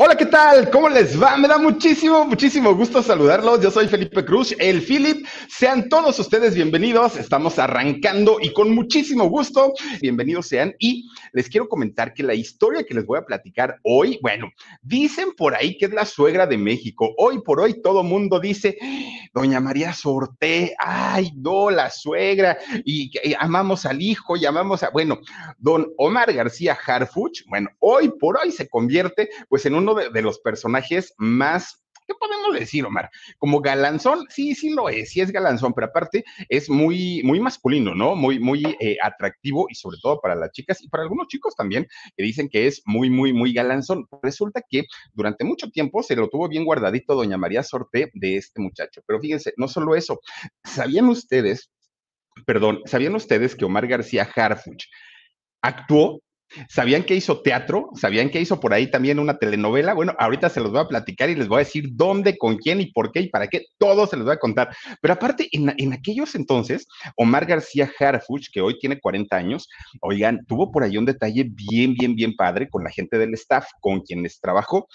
Hola, ¿qué tal? ¿Cómo les va? Me da muchísimo, muchísimo gusto saludarlos. Yo soy Felipe Cruz, el Philip. Sean todos ustedes bienvenidos. Estamos arrancando y con muchísimo gusto, bienvenidos sean. Y les quiero comentar que la historia que les voy a platicar hoy, bueno, dicen por ahí que es la suegra de México. Hoy por hoy todo mundo dice, doña María Sorté, ay, no, la suegra, y, y amamos al hijo, y amamos a, bueno, don Omar García Harfuch, bueno, hoy por hoy se convierte pues en un de, los personajes más, ¿qué podemos decir, Omar? Como galanzón, sí, sí lo es, sí es galanzón, pero aparte es muy, muy masculino, ¿no? Muy, muy eh, atractivo y sobre todo para las chicas y para algunos chicos también que dicen que es muy, muy, muy galanzón. Resulta que durante mucho tiempo se lo tuvo bien guardadito doña María Sorté de este muchacho, pero fíjense, no solo eso, ¿sabían ustedes, perdón, ¿sabían ustedes que Omar García Harfuch actuó ¿Sabían que hizo teatro? ¿Sabían que hizo por ahí también una telenovela? Bueno, ahorita se los voy a platicar y les voy a decir dónde, con quién y por qué y para qué. Todo se los voy a contar. Pero aparte, en, en aquellos entonces, Omar García Harfuch, que hoy tiene 40 años, oigan, tuvo por ahí un detalle bien, bien, bien padre con la gente del staff, con quienes trabajó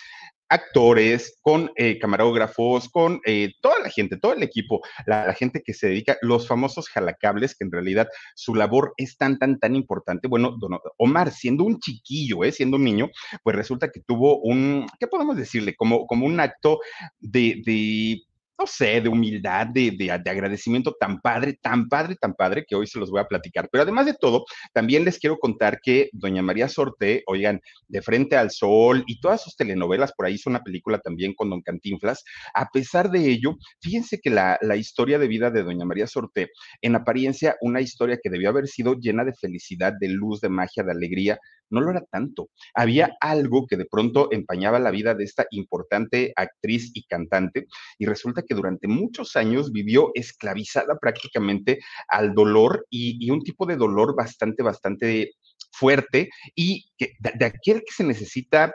actores, con eh, camarógrafos, con eh, toda la gente, todo el equipo, la, gente que se dedica, los famosos jalacables, que en realidad su labor es tan, tan, tan importante. Bueno, don Omar, siendo un chiquillo, ¿eh? siendo un niño, pues resulta que tuvo un, ¿qué podemos decirle? Como, como un acto de, de no sé, de humildad, de, de, de, agradecimiento tan padre, tan padre, tan padre, que hoy se los voy a platicar. Pero además de todo, también les quiero contar que doña María Sorte, oigan, de Frente al Sol y todas sus telenovelas, por ahí hizo una película también con don Cantinflas, a pesar de ello, fíjense que la, la historia de vida de doña María Sorte, en apariencia, una historia que debió haber sido llena de felicidad, de luz, de magia, de alegría, no lo era tanto. Había algo que de pronto empañaba la vida de esta importante actriz y cantante y resulta que durante muchos años vivió esclavizada prácticamente al dolor y, un tipo de dolor bastante, bastante fuerte y que, de aquel que se necesita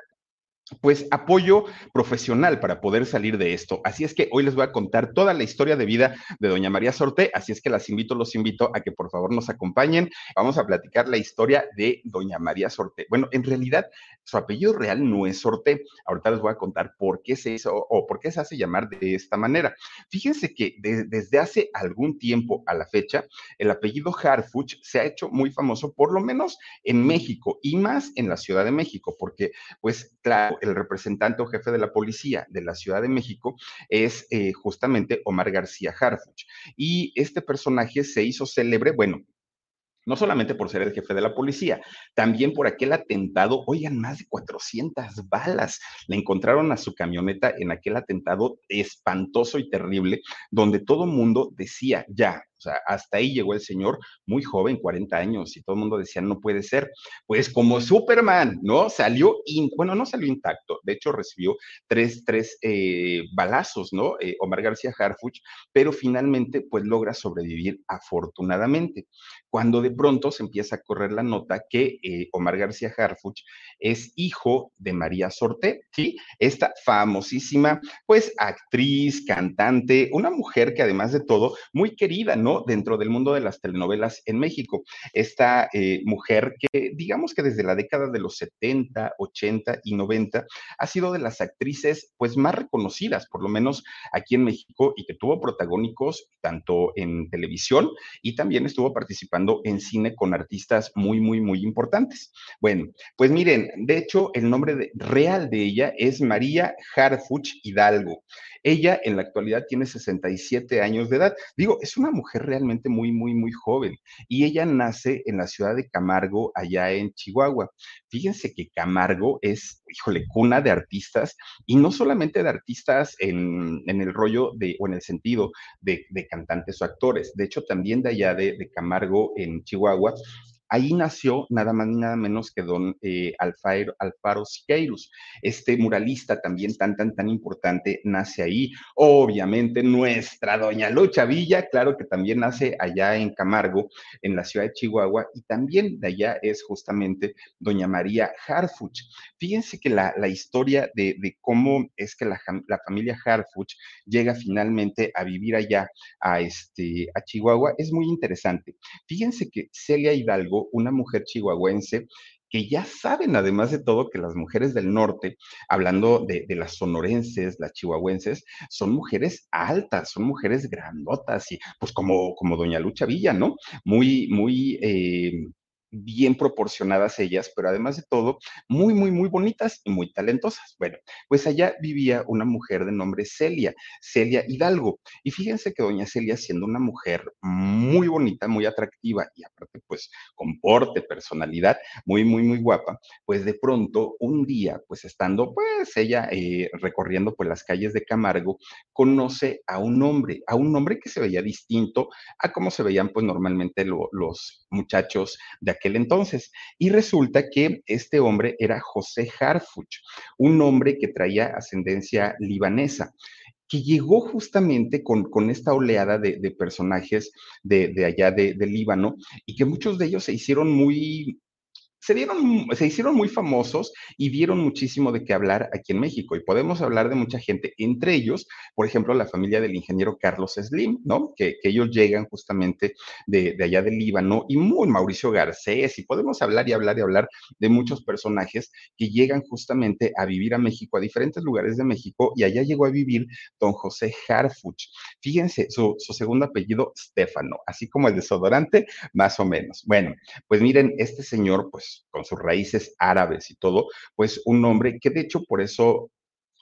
pues apoyo profesional para poder salir de esto. Así es que hoy les voy a contar toda la historia de vida de doña María Sorte, así es que las invito, los invito a que por favor nos acompañen. Vamos a platicar la historia de doña María Sorte. Bueno, en realidad su apellido real no es Sorte. Ahorita les voy a contar por qué se hizo o por qué se hace llamar de esta manera. Fíjense que de, desde hace algún tiempo a la fecha, el apellido Harfuch se ha hecho muy famoso, por lo menos en México y más en la Ciudad de México, porque pues claro, el representante o jefe de la policía de la Ciudad de México es eh, justamente Omar García Harfuch. Y este personaje se hizo célebre, bueno, no solamente por ser el jefe de la policía, también por aquel atentado, oigan, más de 400 balas le encontraron a su camioneta en aquel atentado espantoso y terrible, donde todo mundo decía, ya, o sea, hasta ahí llegó el señor, muy joven, 40 años, y todo el mundo decía, no puede ser. Pues como Superman, ¿no? Salió, bueno, no salió intacto, de hecho recibió tres, tres eh, balazos, ¿no? Eh, Omar García Harfuch, pero finalmente, pues logra sobrevivir afortunadamente. Cuando de pronto se empieza a correr la nota que eh, Omar García Harfuch es hijo de María Sorte, ¿sí? Esta famosísima, pues, actriz, cantante, una mujer que además de todo, muy querida, ¿no? ¿no? Dentro del mundo de las telenovelas en México. Esta eh, mujer que, digamos que desde la década de los 70, 80 y 90 ha sido de las actrices pues más reconocidas, por lo menos aquí en México, y que tuvo protagónicos tanto en televisión y también estuvo participando en cine con artistas muy, muy, muy importantes. Bueno, pues miren, de hecho, el nombre real de ella es María Harfuch Hidalgo. Ella en la actualidad tiene 67 años de edad. Digo, es una mujer realmente muy, muy, muy joven. Y ella nace en la ciudad de Camargo, allá en Chihuahua. Fíjense que Camargo es, híjole, cuna de artistas, y no solamente de artistas en, el rollo de, o en el sentido de, cantantes o actores, de hecho también de allá de, de Camargo, en Chihuahua, Ahí nació nada más ni nada menos que don eh, Alfaro, Siqueiros, este muralista también tan, tan, tan importante, nace ahí. Obviamente nuestra doña Lucha Villa, claro que también nace allá en Camargo, en la ciudad de Chihuahua, y también de allá es justamente doña María Harfuch. Fíjense que la, historia de, cómo es que la, familia Harfuch llega finalmente a vivir allá a, este, a Chihuahua es muy interesante. Fíjense que Celia Hidalgo, una mujer chihuahuense que ya saben, además de todo, que las mujeres del norte, hablando de, las sonorenses, las chihuahuenses, son mujeres altas, son mujeres grandotas, y pues como, como doña Lucha Villa, ¿no? Muy, muy eh, bien proporcionadas ellas, pero además de todo, muy, muy, muy bonitas y muy talentosas. Bueno, pues allá vivía una mujer de nombre Celia, Celia Hidalgo. Y fíjense que doña Celia, siendo una mujer muy bonita, muy atractiva y aparte, pues, con porte, personalidad, muy, muy, muy guapa, pues de pronto, un día, pues estando, pues, ella eh, recorriendo pues las calles de Camargo, conoce a un hombre, a un hombre que se veía distinto a cómo se veían, pues, normalmente los muchachos de aquel entonces. Y resulta que este hombre era José Harfuch, un hombre que traía ascendencia libanesa que llegó justamente con, con esta oleada de, personajes de, allá de, de, Líbano y que muchos de ellos se hicieron muy, se, dieron, se hicieron muy famosos y dieron muchísimo de qué hablar aquí en México. Y podemos hablar de mucha gente, entre ellos, por ejemplo, la familia del ingeniero Carlos Slim, ¿no? Que, ellos llegan justamente de, allá del Líbano, y muy Mauricio Garcés, y podemos hablar y hablar y hablar de muchos personajes que llegan justamente a vivir a México, a diferentes lugares de México, y allá llegó a vivir don José Harfuch. Fíjense, su, su segundo apellido, Stefano, así como el desodorante, más o menos. Bueno, pues miren, este señor, pues con sus raíces árabes y todo, pues un hombre que de hecho por eso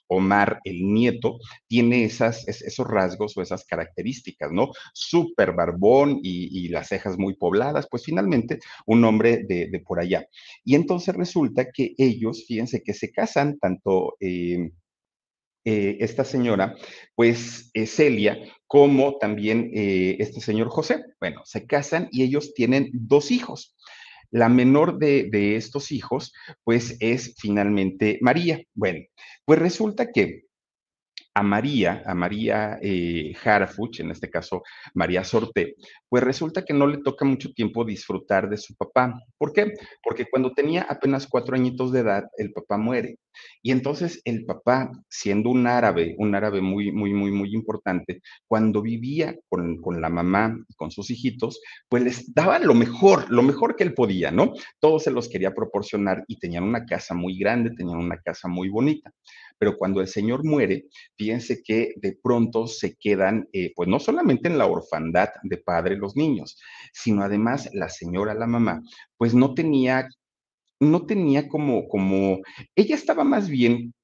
Omar, el nieto, tiene esas, esos rasgos o esas características, ¿no? Súper barbón y, las cejas muy pobladas, pues finalmente un hombre de, por allá. Y entonces resulta que ellos, fíjense que se casan, tanto eh, eh, esta señora, pues Celia, como también eh, este señor José. Bueno, se casan y ellos tienen dos hijos. La menor de, estos hijos, pues es finalmente María. Bueno, pues resulta que a María, a María eh, Harfuch, en este caso María Sorte, pues resulta que no le toca mucho tiempo disfrutar de su papá. ¿Por qué? Porque cuando tenía apenas cuatro añitos de edad, el papá muere. Y entonces el papá, siendo un árabe, un árabe muy, muy, muy, muy importante, cuando vivía con, con la mamá y con sus hijitos, pues les daba lo mejor, lo mejor que él podía, ¿no? Todos se los quería proporcionar y tenían una casa muy grande, tenían una casa muy bonita pero cuando el Señor muere, fíjense que de pronto se quedan, eh, pues no solamente en la orfandad de padre los niños, sino además la señora, la mamá, pues no tenía, no tenía como, como, ella estaba más bien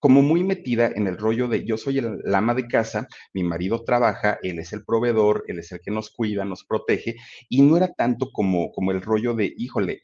como muy metida en el rollo de yo soy el, ama de casa, mi marido trabaja, él es el proveedor, él es el que nos cuida, nos protege, y no era tanto como, como el rollo de, híjole,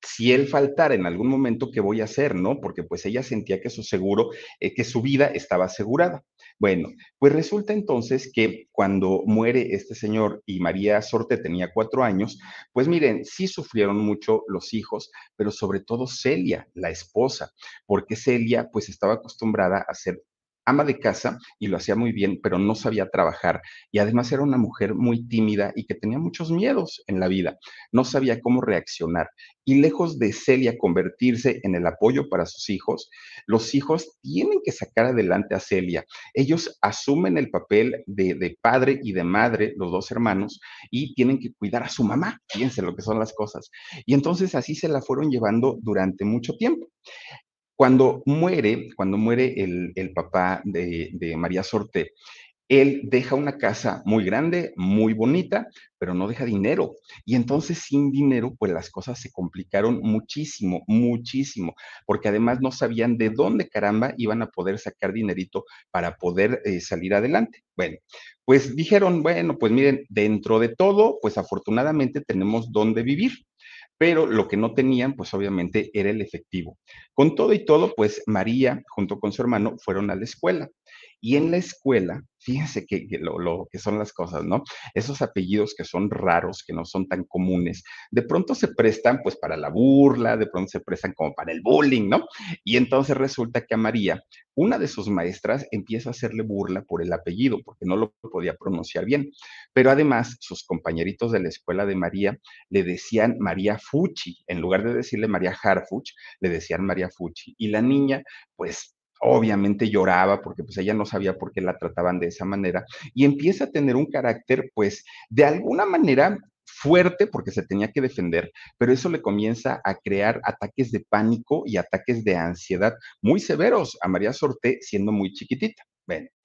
si él faltara en algún momento, ¿qué voy a hacer? ¿No? Porque pues ella sentía que su seguro, eh, que su vida estaba asegurada. Bueno, pues resulta entonces que cuando muere este señor y María Sorte tenía cuatro años, pues miren, sí sufrieron mucho los hijos, pero sobre todo Celia, la esposa, porque Celia pues estaba acostumbrada a ser ama de casa y lo hacía muy bien, pero no sabía trabajar y además era una mujer muy tímida y que tenía muchos miedos en la vida. No sabía cómo reaccionar. Y lejos de Celia convertirse en el apoyo para sus hijos, los hijos tienen que sacar adelante a Celia. Ellos asumen el papel de, de padre y de madre, los dos hermanos, y tienen que cuidar a su mamá. Fíjense lo que son las cosas. Y entonces así se la fueron llevando durante mucho tiempo. Cuando muere, cuando muere el, el papá de, de, María Sorte, él deja una casa muy grande, muy bonita, pero no deja dinero. Y entonces sin dinero, pues las cosas se complicaron muchísimo, muchísimo, porque además no sabían de dónde caramba iban a poder sacar dinerito para poder eh, salir adelante. Bueno, pues dijeron, bueno, pues miren, dentro de todo, pues afortunadamente tenemos dónde vivir pero lo que no tenían, pues obviamente era el efectivo. Con todo y todo, pues María, junto con su hermano, fueron a la escuela. Y en la escuela, fíjense que, lo, lo, que son las cosas, ¿no? Esos apellidos que son raros, que no son tan comunes, de pronto se prestan pues para la burla, de pronto se prestan como para el bullying, ¿no? Y entonces resulta que a María, una de sus maestras empieza a hacerle burla por el apellido, porque no lo podía pronunciar bien. Pero además, sus compañeritos de la escuela de María le decían María Fuchi, en lugar de decirle María Harfuch, le decían María Fuchi. Y la niña, pues obviamente lloraba porque pues ella no sabía por qué la trataban de esa manera y empieza a tener un carácter pues de alguna manera fuerte porque se tenía que defender, pero eso le comienza a crear ataques de pánico y ataques de ansiedad muy severos a María Sorté siendo muy chiquitita. Ven.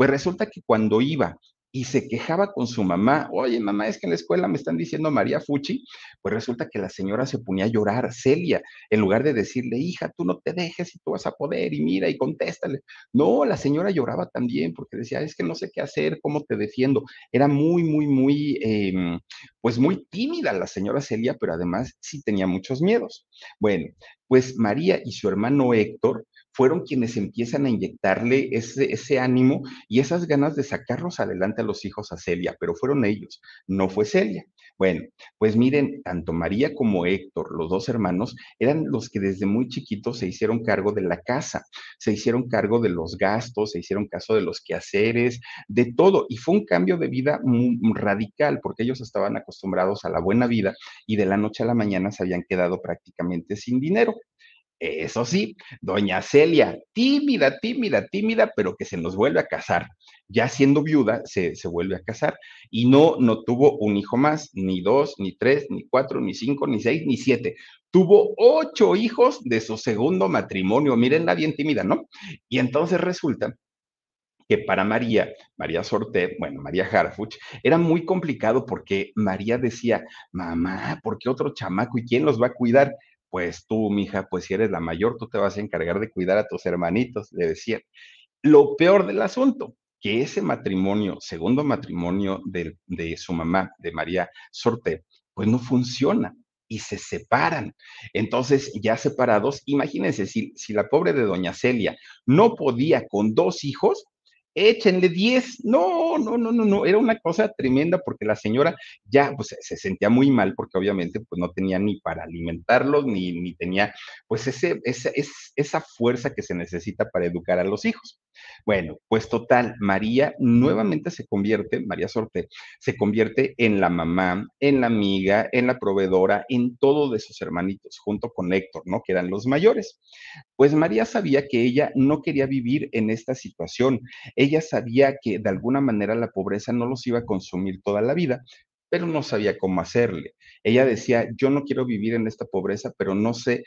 Pues resulta que cuando iba y se quejaba con su mamá, oye mamá, es que en la escuela me están diciendo María Fuchi, pues resulta que la señora se ponía a llorar, Celia, en lugar de decirle, hija, tú no te dejes y tú vas a poder y mira y contéstale. No, la señora lloraba también porque decía, es que no sé qué hacer, cómo te defiendo. Era muy, muy, muy, eh, pues muy tímida la señora Celia, pero además sí tenía muchos miedos. Bueno, pues María y su hermano Héctor, fueron quienes empiezan a inyectarle ese, ánimo y esas ganas de sacarlos adelante a los hijos a Celia, pero fueron ellos, no fue Celia. Bueno, pues miren, tanto María como Héctor, los dos hermanos, eran los que desde muy chiquitos se hicieron cargo de la casa, se hicieron cargo de los gastos, se hicieron caso de los quehaceres, de todo. Y fue un cambio de vida muy radical, porque ellos estaban acostumbrados a la buena vida y de la noche a la mañana se habían quedado prácticamente sin dinero. Eso sí, doña Celia, tímida, tímida, tímida, pero que se nos vuelve a casar. Ya siendo viuda, se, se, vuelve a casar. Y no, no tuvo un hijo más, ni dos, ni tres, ni cuatro, ni cinco, ni seis, ni siete. Tuvo ocho hijos de su segundo matrimonio. Mírenla bien tímida, ¿no? Y entonces resulta que para María, María Sorté, bueno, María Harfuch, era muy complicado porque María decía, mamá, ¿por qué otro chamaco y quién los va a cuidar? Pues tú, mija, pues si eres la mayor, tú te vas a encargar de cuidar a tus hermanitos, le decía. Lo peor del asunto, que ese matrimonio, segundo matrimonio de, de su mamá, de María Sorte, pues no funciona y se separan. Entonces, ya separados, imagínense, si, si la pobre de doña Celia no podía con dos hijos, échenle 10. No, no, no, no, no, era una cosa tremenda porque la señora ya pues, se sentía muy mal porque obviamente pues no tenía ni para alimentarlos, ni, ni tenía pues ese, esa, esa fuerza que se necesita para educar a los hijos. Bueno, pues total, María nuevamente se convierte, María Sorte, se convierte en la mamá, en la amiga, en la proveedora, en todo de sus hermanitos, junto con Héctor, ¿no? Que eran los mayores. Pues María sabía que ella no quería vivir en esta situación. Ella sabía que de alguna manera la pobreza no los iba a consumir toda la vida, pero no sabía cómo hacerle. Ella decía, yo no quiero vivir en esta pobreza, pero no sé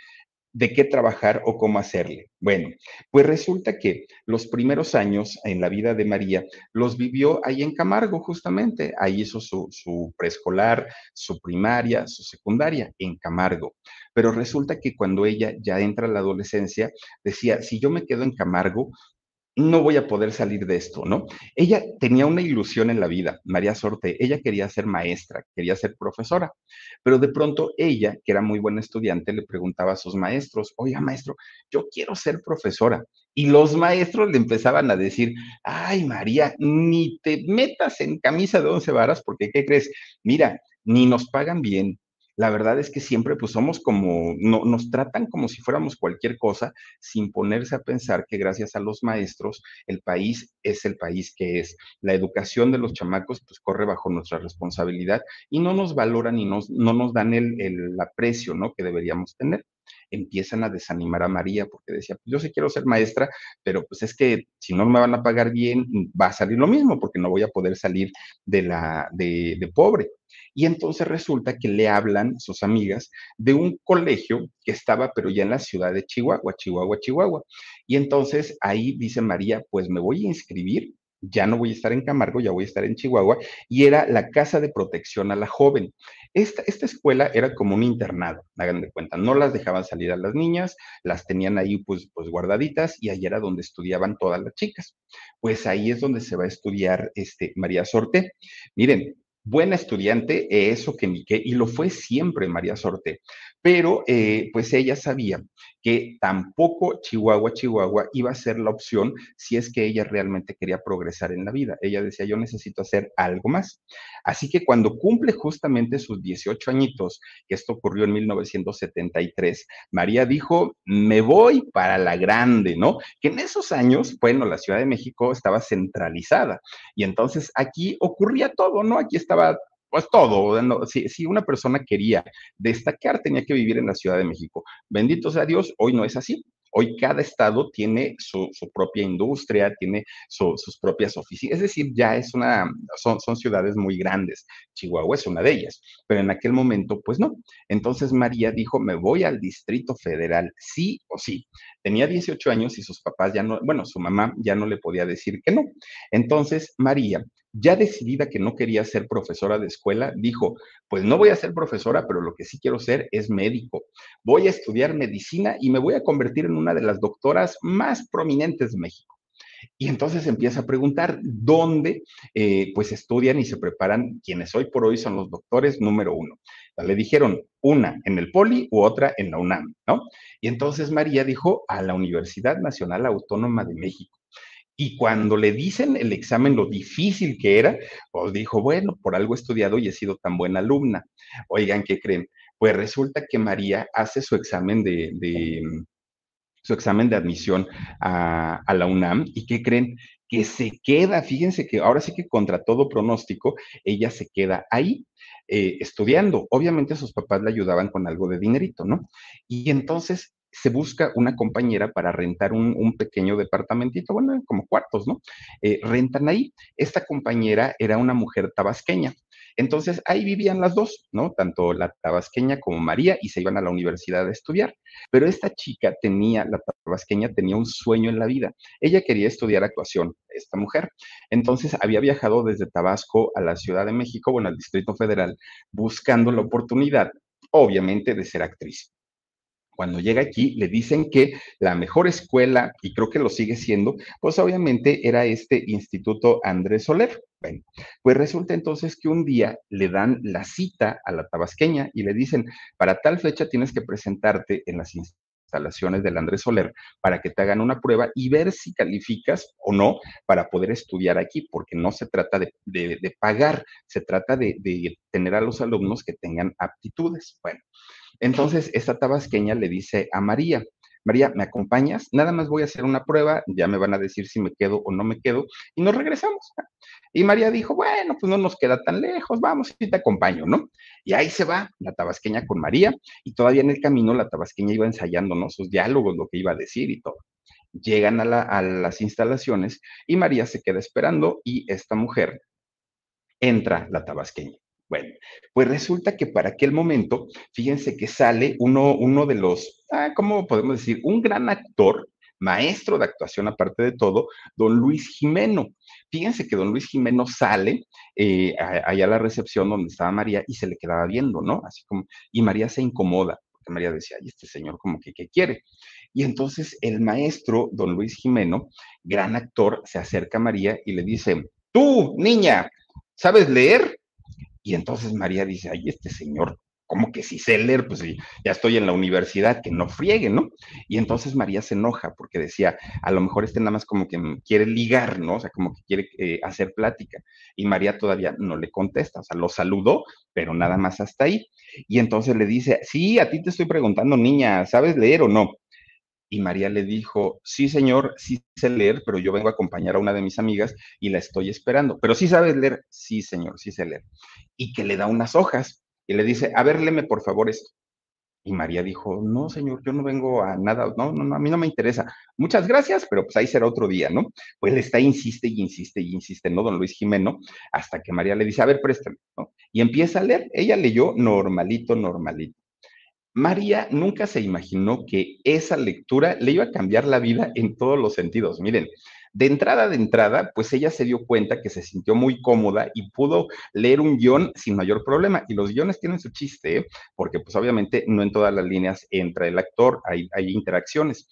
de qué trabajar o cómo hacerle. Bueno, pues resulta que los primeros años en la vida de María los vivió ahí en Camargo, justamente. Ahí hizo su, preescolar, su primaria, su secundaria, en Camargo. Pero resulta que cuando ella ya entra a la adolescencia, decía, si yo me quedo en Camargo, no voy a poder salir de esto, ¿no? Ella tenía una ilusión en la vida, María Sorte, ella quería ser maestra, quería ser profesora, pero de pronto ella, que era muy buena estudiante, le preguntaba a sus maestros, oiga maestro, yo quiero ser profesora. Y los maestros le empezaban a decir, ay María, ni te metas en camisa de once varas, porque ¿qué crees? Mira, ni nos pagan bien, la verdad es que siempre pues somos como, no, nos tratan como si fuéramos cualquier cosa, sin ponerse a pensar que gracias a los maestros el país es el país que es. La educación de los chamacos pues corre bajo nuestra responsabilidad y no nos valoran y no nos dan el, el aprecio, ¿no? Que deberíamos tener empiezan a desanimar a María porque decía, pues yo sí quiero ser maestra, pero pues es que si no me van a pagar bien, va a salir lo mismo porque no voy a poder salir de la de, de pobre. Y entonces resulta que le hablan sus amigas de un colegio que estaba, pero ya en la ciudad de Chihuahua, Chihuahua, Chihuahua. Y entonces ahí dice María, pues me voy a inscribir ya no voy a estar en Camargo, ya voy a estar en Chihuahua, y era la Casa de Protección a la Joven. Esta, esta escuela era como un internado, hagan de cuenta, no las dejaban salir a las niñas, las tenían ahí pues, pues guardaditas y ahí era donde estudiaban todas las chicas. Pues ahí es donde se va a estudiar este, María Sorte. Miren, buena estudiante, eso que ni qué, y lo fue siempre María Sorte, pero eh, pues ella sabía que tampoco Chihuahua, Chihuahua iba a ser la opción si es que ella realmente quería progresar en la vida. Ella decía, yo necesito hacer algo más. Así que cuando cumple justamente sus 18 añitos, que esto ocurrió en 1973, María dijo, me voy para la grande, ¿no? Que en esos años, bueno, la Ciudad de México estaba centralizada y entonces aquí ocurría todo, ¿no? Aquí estaba pues todo. Si, una persona quería destacar, tenía que vivir en la Ciudad de México. Bendito sea Dios, hoy no es así. Hoy cada estado tiene su, propia industria, tiene sus propias oficinas, es decir, ya es una, son, son ciudades muy grandes. Chihuahua es una de ellas, pero en aquel momento, pues no. Entonces María dijo, me voy al Distrito Federal, sí o sí. Tenía 18 años y sus papás ya no, bueno, su mamá ya no le podía decir que no. Entonces María ya decidida que no quería ser profesora de escuela, dijo, pues no voy a ser profesora, pero lo que sí quiero ser es médico. Voy a estudiar medicina y me voy a convertir en una de las doctoras más prominentes de México. Y entonces empieza a preguntar dónde eh, pues estudian y se preparan quienes hoy por hoy son los doctores número uno. Le dijeron una en el Poli u otra en la UNAM, ¿no? Y entonces María dijo a la Universidad Nacional Autónoma de México. Y cuando le dicen el examen lo difícil que era, pues dijo, bueno, por algo he estudiado y he sido tan buena alumna. Oigan, ¿qué creen? Pues resulta que María hace su examen de, su examen de admisión a, la UNAM y ¿qué creen? Que se queda, fíjense que ahora sí que contra todo pronóstico, ella se queda ahí. Eh, estudiando. Obviamente sus papás le ayudaban con algo de dinerito, ¿no? Y entonces se busca una compañera para rentar un, pequeño departamentito, bueno, como cuartos, ¿no? Eh, rentan ahí. Esta compañera era una mujer tabasqueña. Entonces ahí vivían las dos, ¿no? Tanto la tabasqueña como María y se iban a la universidad a estudiar. Pero esta chica tenía, la tabasqueña tenía un sueño en la vida. Ella quería estudiar actuación, esta mujer. Entonces había viajado desde Tabasco a la Ciudad de México, bueno, al Distrito Federal, buscando la oportunidad, obviamente, de ser actriz. Cuando llega aquí, le dicen que la mejor escuela, y creo que lo sigue siendo, pues obviamente era este Instituto Andrés Soler. Bueno, pues resulta entonces que un día le dan la cita a la tabasqueña y le dicen, para tal fecha tienes que presentarte en las instalaciones del Andrés Soler para que te hagan una prueba y ver si calificas o no para poder estudiar aquí, porque no se trata de, pagar, se trata de, de tener a los alumnos que tengan aptitudes. Bueno, entonces, esta tabasqueña le dice a María, María, ¿me acompañas? Nada más voy a hacer una prueba, ya me van a decir si me quedo o no me quedo, y nos regresamos. Y María dijo, bueno, pues no nos queda tan lejos, vamos y te acompaño, ¿no? Y ahí se va la tabasqueña con María, y todavía en el camino la tabasqueña iba ensayando, ¿no? Sus diálogos, lo que iba a decir y todo. Llegan a, a las instalaciones y María se queda esperando y esta mujer entra la tabasqueña Bueno, pues resulta que para aquel momento, fíjense que sale uno, uno de los, ah, ¿cómo podemos decir? Un gran actor, maestro de actuación aparte de todo, don Luis Jimeno. Fíjense que don Luis Jimeno sale eh, allá a la recepción donde estaba María y se le quedaba viendo, ¿no? Así como, y María se incomoda, porque María decía, ay, este señor como que, ¿qué quiere? Y entonces el maestro, don Luis Jimeno, gran actor, se acerca a María y le dice, tú, niña, ¿sabes leer? Y entonces María dice, ay, este señor, ¿cómo que si sé leer? Pues ya estoy en la universidad, que no friegue, ¿no? Y entonces María se enoja porque decía, a lo mejor este nada más como que quiere ligar, ¿no? O sea, como que quiere eh, hacer plática. Y María todavía no le contesta, o sea, lo saludó, pero nada más hasta ahí. Y entonces le dice, sí, a ti te estoy preguntando, niña, ¿sabes leer o no? Y María le dijo, sí, señor, sí sé leer, pero yo vengo a acompañar a una de mis amigas y la estoy esperando. Pero sí sabes leer, sí, señor, sí sé leer. Y que le da unas hojas y le dice, a ver, léeme por favor esto. Y María dijo, no, señor, yo no vengo a nada, no, no, no, a mí no me interesa. Muchas gracias, pero pues ahí será otro día, ¿no? Pues le está, insiste y insiste y insiste, ¿no? Don Luis Jimeno, hasta que María le dice, a ver, préstame, ¿no? Y empieza a leer. Ella leyó normalito, normalito. María nunca se imaginó que esa lectura le iba a cambiar la vida en todos los sentidos. Miren, de entrada, de entrada, pues ella se dio cuenta que se sintió muy cómoda y pudo leer un guion sin mayor problema. Y los guiones tienen su chiste, ¿eh? porque pues obviamente no en todas las líneas entra el actor, hay, hay interacciones.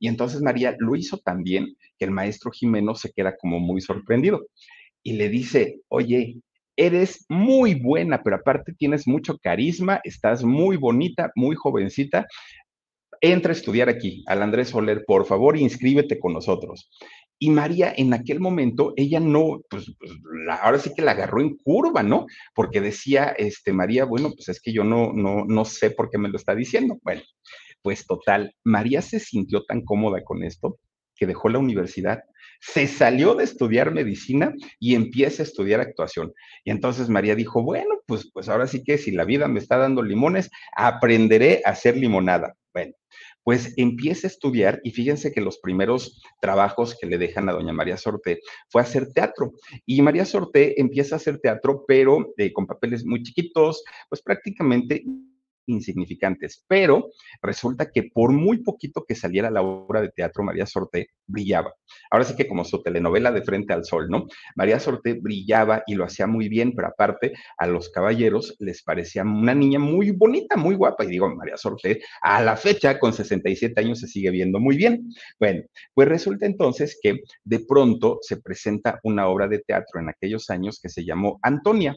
Y entonces María lo hizo también que el maestro Jimeno se queda como muy sorprendido y le dice, oye, eres muy buena, pero aparte tienes mucho carisma, estás muy bonita, muy jovencita. Entra a estudiar aquí, al Andrés Soler, por favor, inscríbete con nosotros. Y María, en aquel momento, ella no, pues, pues ahora sí que la agarró en curva, ¿no? Porque decía, este, María, bueno, pues es que yo no, no, no sé por qué me lo está diciendo. Bueno, pues total, María se sintió tan cómoda con esto que dejó la universidad, se salió de estudiar medicina y empieza a estudiar actuación. Y entonces María dijo, bueno, pues, pues ahora sí que si la vida me está dando limones, aprenderé a hacer limonada. Bueno, pues empieza a estudiar y fíjense que los primeros trabajos que le dejan a doña María Sorte fue hacer teatro. Y María Sorte empieza a hacer teatro, pero eh, con papeles muy chiquitos, pues prácticamente insignificantes, pero resulta que por muy poquito que saliera la obra de teatro, María Sorte brillaba. Ahora sí que como su telenovela de Frente al Sol, ¿no? María Sorte brillaba y lo hacía muy bien, pero aparte a los caballeros les parecía una niña muy bonita, muy guapa, y digo, María Sorte a la fecha con 67 años se sigue viendo muy bien. Bueno, pues resulta entonces que de pronto se presenta una obra de teatro en aquellos años que se llamó Antonia.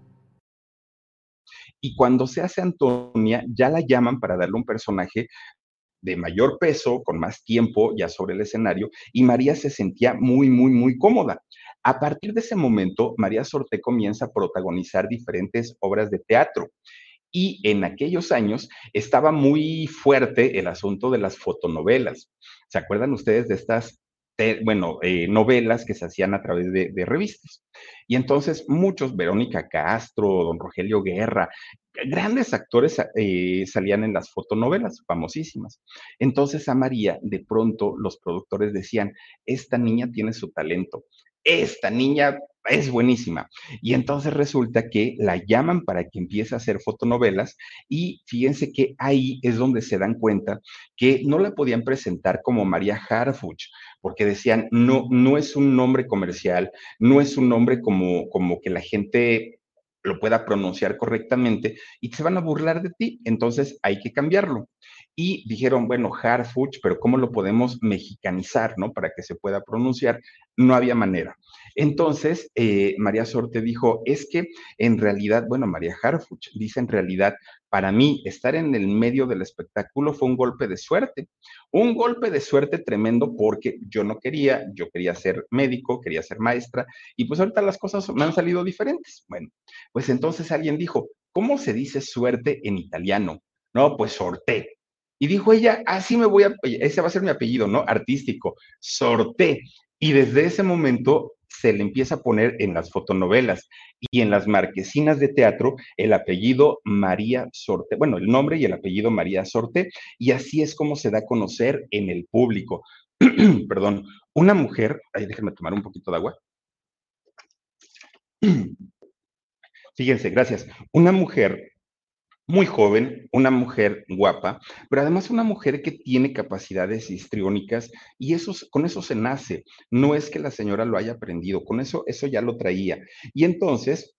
Y cuando se hace Antonia, ya la llaman para darle un personaje de mayor peso, con más tiempo ya sobre el escenario, y María se sentía muy, muy, muy cómoda. A partir de ese momento, María Sorte comienza a protagonizar diferentes obras de teatro. Y en aquellos años estaba muy fuerte el asunto de las fotonovelas. ¿Se acuerdan ustedes de estas bueno, eh, novelas que se hacían a través de, revistas. Y entonces muchos, Verónica Castro, don Rogelio Guerra, grandes actores eh, salían en las fotonovelas, famosísimas. Entonces a María, de pronto los productores decían, esta niña tiene su talento, esta niña es buenísima. Y entonces resulta que la llaman para que empiece a hacer fotonovelas y fíjense que ahí es donde se dan cuenta que no la podían presentar como María Harfuch, porque decían, no, no es un nombre comercial, no es un nombre como, como que la gente lo pueda pronunciar correctamente y se van a burlar de ti, entonces hay que cambiarlo. Y dijeron, bueno, Harfuch, pero ¿cómo lo podemos mexicanizar, no? Para que se pueda pronunciar. No había manera. Entonces, eh, María Sorte dijo, es que en realidad, bueno, María Harfuch dice en realidad, para mí estar en el medio del espectáculo fue un golpe de suerte, un golpe de suerte tremendo porque yo no quería, yo quería ser médico, quería ser maestra y pues ahorita las cosas me han salido diferentes. Bueno, pues entonces alguien dijo, ¿cómo se dice suerte en italiano? No, pues sorté. Y dijo ella, así me voy a, ese va a ser mi apellido, ¿no? Artístico, sorté. Y desde ese momento se le empieza a poner en las fotonovelas y en las marquesinas de teatro el apellido María Sorte, bueno, el nombre y el apellido María Sorte, y así es como se da a conocer en el público. Perdón, una mujer, ahí déjenme tomar un poquito de agua. Fíjense, gracias. Una mujer muy joven, una mujer guapa, pero además una mujer que tiene capacidades histriónicas y eso, con eso se nace. No es que la señora lo haya aprendido, con eso, eso ya lo traía. Y entonces,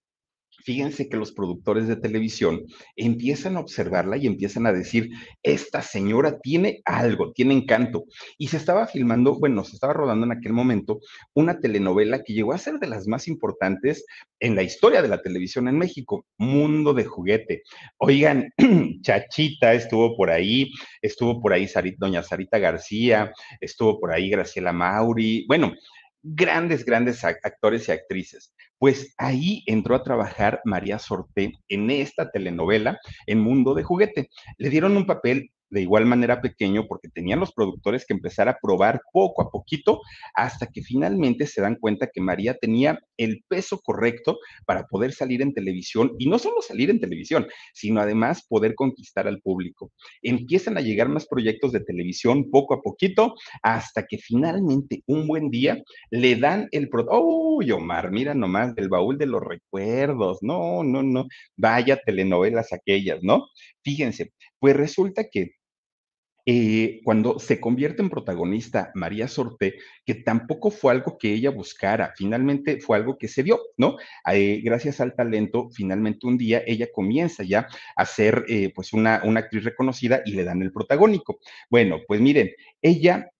fíjense que los productores de televisión empiezan a observarla y empiezan a decir, esta señora tiene algo, tiene encanto. Y se estaba filmando, bueno, se estaba rodando en aquel momento una telenovela que llegó a ser de las más importantes en la historia de la televisión en México, Mundo de Juguete. Oigan, Chachita estuvo por ahí, estuvo por ahí doña Sarita García, estuvo por ahí Graciela Mauri, bueno, grandes, grandes actores y actrices. Pues ahí entró a trabajar María Sorté en esta telenovela en Mundo de Juguete. Le dieron un papel de igual manera pequeño porque tenían los productores que empezar a probar poco a poquito hasta que finalmente se dan cuenta que María tenía el peso correcto para poder salir en televisión y no solo salir en televisión, sino además poder conquistar al público. Empiezan a llegar más proyectos de televisión poco a poquito hasta que finalmente un buen día le dan el... ¡Oh, Omar! Mira nomás, del baúl de los recuerdos. No, no, no. Vaya telenovelas aquellas, ¿no? Fíjense, pues resulta que eh, cuando se convierte en protagonista María Sorte, que tampoco fue algo que ella buscara, finalmente fue algo que se dio, ¿no? Eh, gracias al talento, finalmente un día ella comienza ya a ser eh, pues una, una actriz reconocida y le dan el protagónico. Bueno, pues miren, ella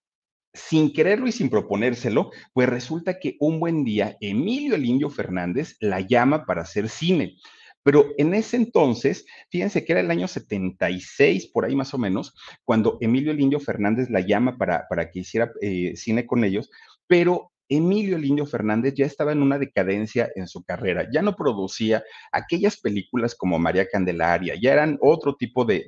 sin quererlo y sin proponérselo, pues resulta que un buen día Emilio el Fernández la llama para hacer cine. Pero en ese entonces, fíjense que era el año 76, por ahí más o menos, cuando Emilio el Indio Fernández la llama para, para que hiciera eh, cine con ellos, pero Emilio el Fernández ya estaba en una decadencia en su carrera, ya no producía aquellas películas como María Candelaria, ya eran otro tipo de,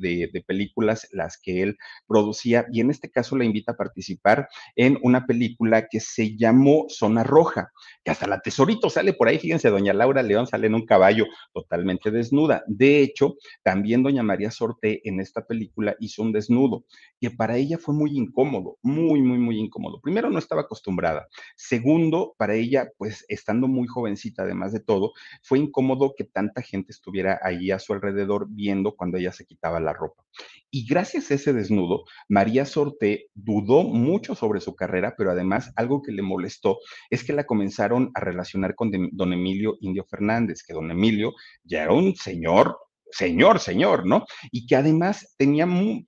películas las que él producía y en este caso la invita a participar en una película que se llamó Zona Roja, que hasta la Tesorito sale por ahí, fíjense, doña Laura León sale en un caballo totalmente desnuda. De hecho, también doña María Sorte en esta película hizo un desnudo, que para ella fue muy incómodo, muy, muy, muy incómodo. Primero no estaba acostumbrada. Segundo, para ella, pues estando muy jovencita, además de todo, fue incómodo que tanta gente estuviera ahí a su alrededor viendo cuando ella se quitaba la ropa. Y gracias a ese desnudo, María Sorte dudó mucho sobre su carrera, pero además algo que le molestó es que la comenzaron a relacionar con don Emilio Indio Fernández, que don Emilio ya era un señor señor, señor, ¿no? Y que además tenía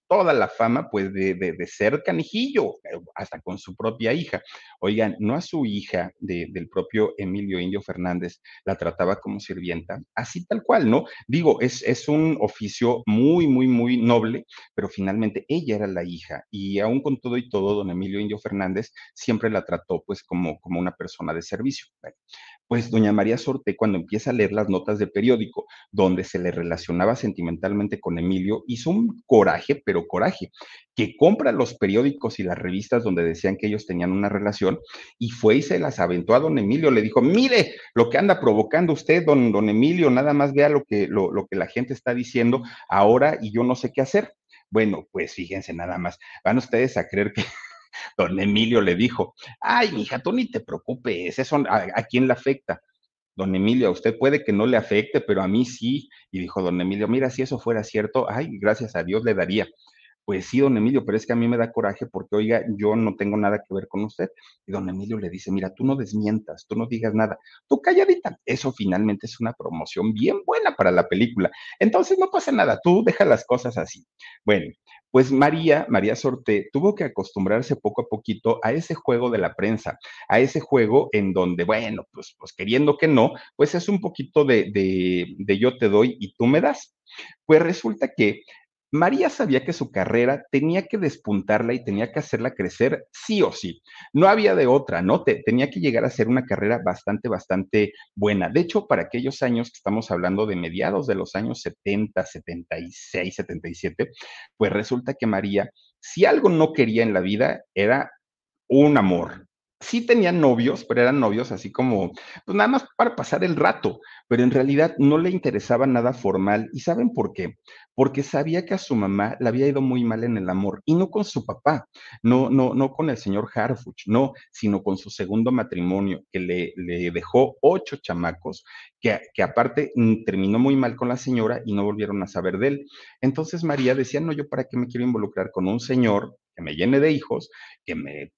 toda la fama, pues, de, de, ser canijillo, eh, hasta con su propia hija. Oigan, no a su hija del propio Emilio Indio Fernández la trataba como sirvienta, así tal cual, ¿no? Digo, es, es un oficio muy, muy, muy noble, pero finalmente ella era la hija y aún con todo y todo, don Emilio Indio Fernández siempre la trató, pues, como, como una persona de servicio. Pues doña María Sorte, cuando empieza a leer las notas de periódico, donde se le relacionaba sentimentalmente con Emilio, hizo un coraje, pero coraje, que compra los periódicos y las revistas donde decían que ellos tenían una relación y fue y se las aventó a don Emilio, le dijo, mire lo que anda provocando usted, don, don Emilio, nada más vea lo que, lo, lo que la gente está diciendo ahora y yo no sé qué hacer. Bueno, pues fíjense nada más, van ustedes a creer que don Emilio le dijo, ay, mija, tú ni te preocupes, eso a, a quién le afecta don Emilio, a usted puede que no le afecte, pero a mí sí. Y dijo don Emilio, mira, si eso fuera cierto, ay, gracias a Dios le daría. Pues sí, don Emilio, pero es que a mí me da coraje porque, oiga, yo no tengo nada que ver con usted. Y don Emilio le dice, mira, tú no desmientas, tú no digas nada, tú calladita. Eso finalmente es una promoción bien buena para la película. Entonces no pasa nada, tú deja las cosas así. Bueno, pues María, María Sorte, tuvo que acostumbrarse poco a poquito a ese juego de la prensa, a ese juego en donde, bueno, pues, pues queriendo que no, pues es un poquito de, de, de yo te doy y tú me das. Pues resulta que María sabía que su carrera tenía que despuntarla y tenía que hacerla crecer sí o sí. No había de otra, ¿no? tenía que llegar a ser una carrera bastante, bastante buena. De hecho, para aquellos años que estamos hablando de mediados de los años 70, 76, 77, pues resulta que María, si algo no quería en la vida, era un amor, sí tenían novios, pero eran novios así como, pues nada más para pasar el rato, pero en realidad no le interesaba nada formal. ¿Y saben por qué? Porque sabía que a su mamá le había ido muy mal en el amor y no con su papá, no, no, no con el señor Harfuch, no, sino con su segundo matrimonio, que le, le dejó ocho chamacos, que, que aparte terminó muy mal con la señora y no volvieron a saber de él. Entonces María decía, no, yo para qué me quiero involucrar con un señor que me llene de hijos, que me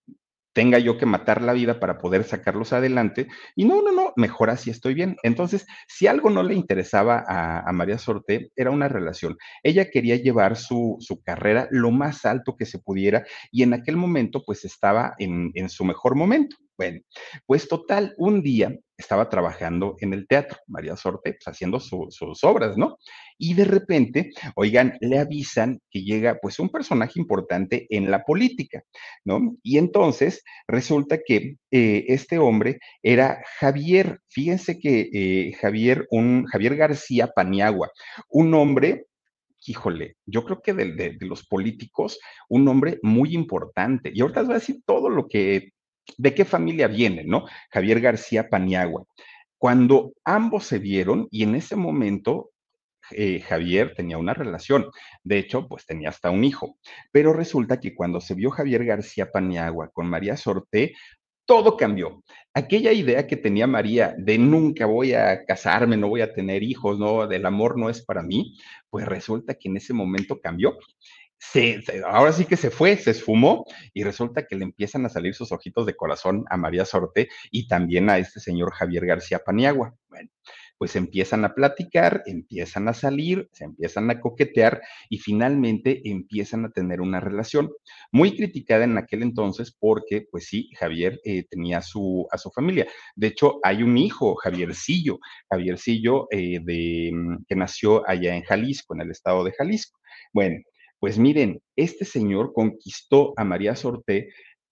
tenga yo que matar la vida para poder sacarlos adelante. Y no, no, no, mejor así estoy bien. Entonces, si algo no le interesaba a, María Sorte, era una relación. Ella quería llevar su, su, carrera lo más alto que se pudiera y en aquel momento pues estaba en, en su mejor momento. Bueno, pues total, un día estaba trabajando en el teatro, María Sorte, pues, haciendo sus obras, ¿no? Y de repente, oigan, le avisan que llega pues un personaje importante en la política, ¿no? Y entonces resulta que eh, este hombre era Javier, fíjense que eh, Javier, un Javier García Paniagua, un hombre híjole, yo creo que de, de, los políticos, un hombre muy importante. Y ahorita les voy a decir todo lo que ¿De qué familia viene, no? Javier García Paniagua. Cuando ambos se vieron y en ese momento eh, Javier tenía una relación, de hecho, pues tenía hasta un hijo, pero resulta que cuando se vio Javier García Paniagua con María Sorté, todo cambió. Aquella idea que tenía María de nunca voy a casarme, no voy a tener hijos, no, del amor no es para mí, pues resulta que en ese momento cambió ahora sí que se fue, se esfumó y resulta que le empiezan a salir sus ojitos de corazón a María Sorte y también a este señor Javier García Paniagua. Bueno, pues empiezan a platicar, empiezan a salir, se empiezan a coquetear y finalmente empiezan a tener una relación muy criticada en aquel entonces porque, pues sí, Javier eh, tenía su, a su familia. De hecho, hay un hijo, Javiercillo, Javiercillo, eh, de, mm, que nació allá en Jalisco, en el estado de Jalisco. Bueno, pues miren, este señor conquistó a María Sorté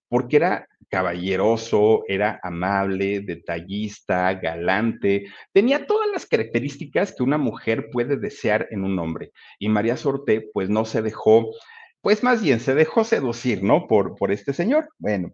porque era caballeroso, era amable, detallista, galante, tenía todas las características que una mujer puede desear en un hombre. Y María Sorté, pues no se dejó, pues más bien se dejó seducir, ¿no? Por, por este señor. Bueno,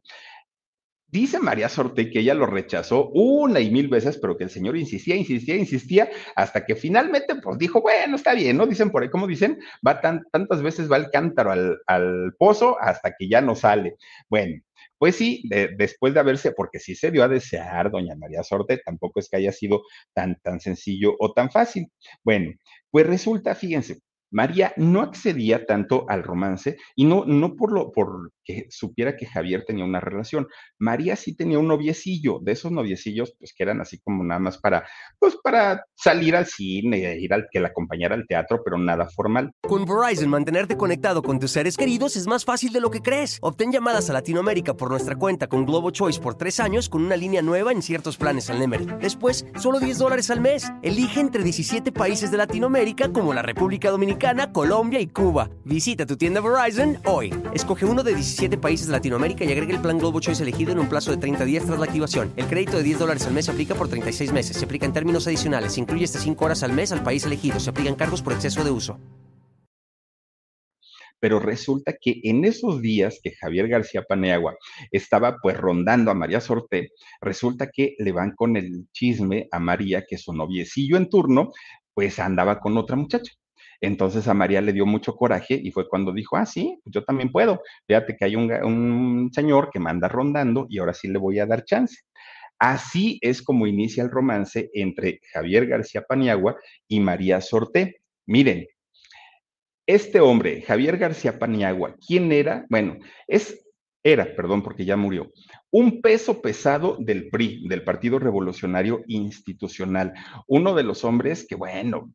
Dice María Sorte que ella lo rechazó una y mil veces, pero que el señor insistía, insistía, insistía, hasta que finalmente, pues dijo, bueno, está bien, ¿no? Dicen por ahí, como dicen, va tan, tantas veces va el cántaro al, pozo hasta que ya no sale. Bueno, pues sí, después de haberse, porque sí se dio a desear, doña María Sorte, tampoco es que haya sido tan, tan sencillo o tan fácil. Bueno, pues resulta, fíjense, María no accedía tanto al romance y no, no por lo por que supiera que Javier tenía una relación. María sí tenía un noviecillo, de esos noviecillos, pues que eran así como nada más para, pues para salir al cine, ir al que la acompañara al teatro, pero nada formal. Con Verizon, mantenerte conectado con tus seres queridos es más fácil de lo que crees. Obtén llamadas a Latinoamérica por nuestra cuenta con Globo Choice por tres años con una línea nueva en ciertos planes al Nemery. Después, solo 10 dólares al mes. Elige entre 17 países de Latinoamérica como la República Dominicana Colombia y Cuba. Visita tu tienda Verizon hoy. Escoge uno de 17 países de Latinoamérica y agrega el plan Globo Choice elegido en un plazo de 30 días tras la activación. El crédito de 10 dólares al mes se aplica por 36 meses. Se aplica en términos adicionales. Se incluye hasta 5 horas al mes al país elegido. Se aplican cargos por exceso de uso. Pero resulta que en esos días que Javier García Paneagua estaba pues rondando a María Sorte, resulta que le van con el chisme a María que su noviecillo en turno pues andaba con otra muchacha. Entonces a María le dio mucho coraje y fue cuando dijo, ah, sí, pues yo también puedo. Fíjate que hay un, señor que me anda rondando y ahora sí le voy a dar chance. Así es como inicia el romance entre Javier García Paniagua y María Sorté. Miren, este hombre, Javier García Paniagua, ¿quién era? Bueno, es, era, perdón, porque ya murió, un peso pesado del PRI, del Partido Revolucionario Institucional, uno de los hombres que, bueno,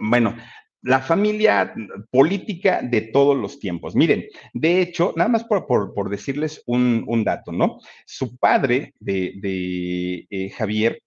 bueno, la familia política de todos los tiempos. Miren, de hecho, nada más por, decirles un, dato, ¿no? Su padre de, eh, Javier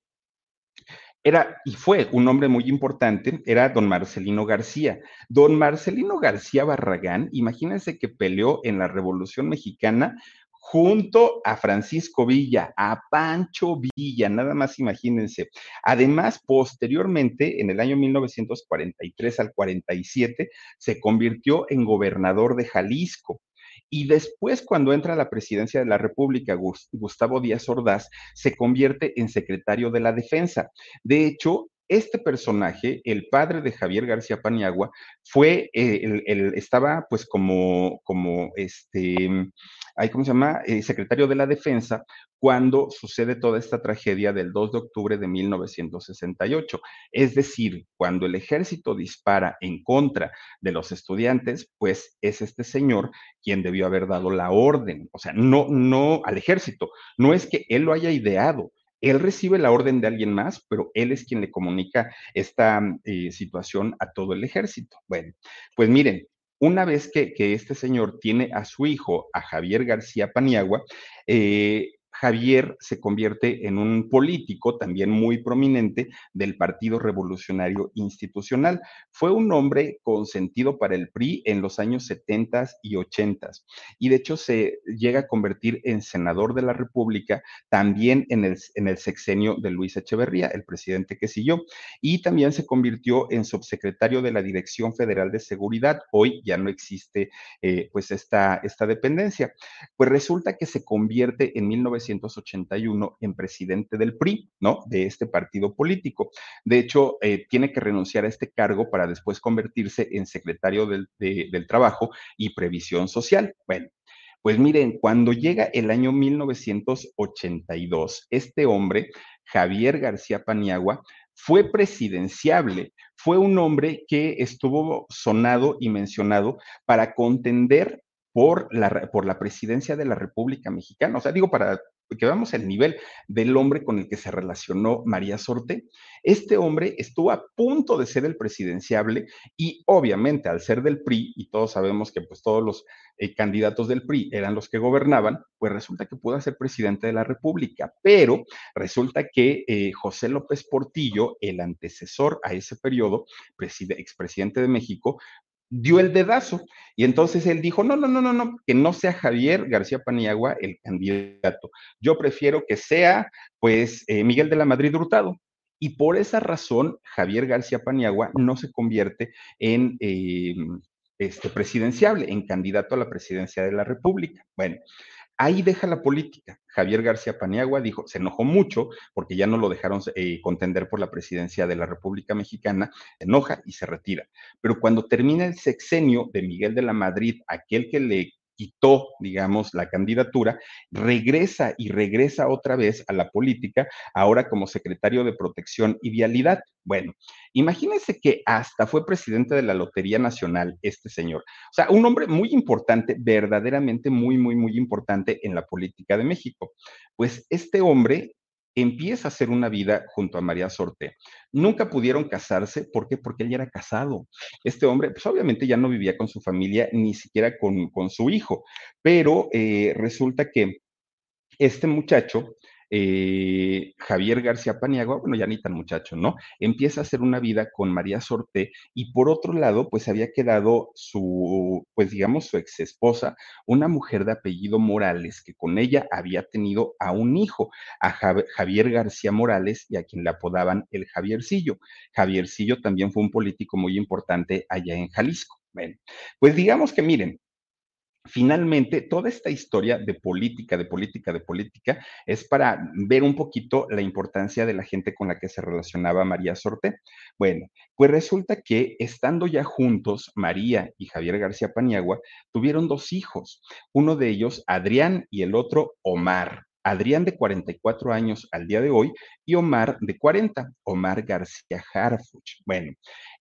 era y fue un hombre muy importante, era don Marcelino García. Don Marcelino García Barragán, imagínense que peleó en la Revolución Mexicana junto a Francisco Villa, a Pancho Villa, nada más imagínense. Además, posteriormente, en el año 1943 al 47, se convirtió en gobernador de Jalisco. Y después, cuando entra a la presidencia de la República, Gustavo Díaz Ordaz se convierte en secretario de la Defensa. De hecho, este personaje, el padre de Javier García Paniagua, fue, eh, el, estaba pues como, como este, ¿cómo se llama? Eh, secretario de la Defensa cuando sucede toda esta tragedia del 2 de octubre de 1968. Es decir, cuando el ejército dispara en contra de los estudiantes, pues es este señor quien debió haber dado la orden. O sea, no, no al ejército. No es que él lo haya ideado, él recibe la orden de alguien más, pero él es quien le comunica esta eh, situación a todo el ejército. Bueno, pues miren, una vez que, que, este señor tiene a su hijo, a Javier García Paniagua, eh, Javier se convierte en un político también muy prominente del Partido Revolucionario Institucional. Fue un hombre consentido para el PRI en los años 70 y 80 y de hecho se llega a convertir en senador de la República también en el, en el sexenio de Luis Echeverría, el presidente que siguió, y también se convirtió en subsecretario de la Dirección Federal de Seguridad. Hoy ya no existe eh, pues esta, esta dependencia. Pues resulta que se convierte en 1900 1981 en presidente del PRI, ¿no? De este partido político. De hecho, eh, tiene que renunciar a este cargo para después convertirse en secretario del, del Trabajo y Previsión Social. Bueno, pues miren, cuando llega el año 1982, este hombre, Javier García Paniagua, fue presidenciable, fue un hombre que estuvo sonado y mencionado para contender por la, por la presidencia de la República Mexicana. O sea, digo, para que veamos el nivel del hombre con el que se relacionó María Sorte, este hombre estuvo a punto de ser el presidenciable y obviamente al ser del PRI, y todos sabemos que pues todos los eh, candidatos del PRI eran los que gobernaban, pues resulta que pudo ser presidente de la República, pero resulta que eh, José López Portillo, el antecesor a ese periodo, expresidente de México, dio el dedazo. Y entonces él dijo, no, no, no, no, no, que no sea Javier García Paniagua el candidato. Yo prefiero que sea, pues, eh, Miguel de la Madrid Hurtado. Y por esa razón, Javier García Paniagua no se convierte en eh, este, presidenciable, en candidato a la presidencia de la República. Bueno, Ahí deja la política. Javier García Paniagua dijo, se enojó mucho porque ya no lo dejaron eh, contender por la presidencia de la República Mexicana, enoja y se retira. Pero cuando termina el sexenio de Miguel de la Madrid, aquel que le quitó, digamos, la candidatura, regresa y regresa otra vez a la política, ahora como secretario de Protección y Vialidad. Bueno, imagínense que hasta fue presidente de la Lotería Nacional este señor. O sea, un hombre muy importante, verdaderamente muy, muy, muy importante en la política de México. Pues este hombre empieza a hacer una vida junto a María Sorte. Nunca pudieron casarse, ¿por qué? Porque él era casado. Este hombre, pues obviamente ya no vivía con su familia, ni siquiera con, con su hijo, pero eh, resulta que este muchacho eh, Javier García Paniagua, bueno, ya ni tan muchacho, ¿no? Empieza a hacer una vida con María Sorte y por otro lado, pues había quedado su, pues digamos, su ex esposa, una mujer de apellido Morales, que con ella había tenido a un hijo, a Javier García Morales, y a quien le apodaban el Javiercillo. Javiercillo también fue un político muy importante allá en Jalisco. Bueno, pues digamos que miren, Finalmente, toda esta historia de política, de política, de política, es para ver un poquito la importancia de la gente con la que se relacionaba María Sorte. Bueno, pues resulta que estando ya juntos, María y Javier García Paniagua tuvieron dos hijos, uno de ellos Adrián y el otro Omar. Adrián de 44 años al día de hoy y Omar de 40, Omar García Harfuch. Bueno,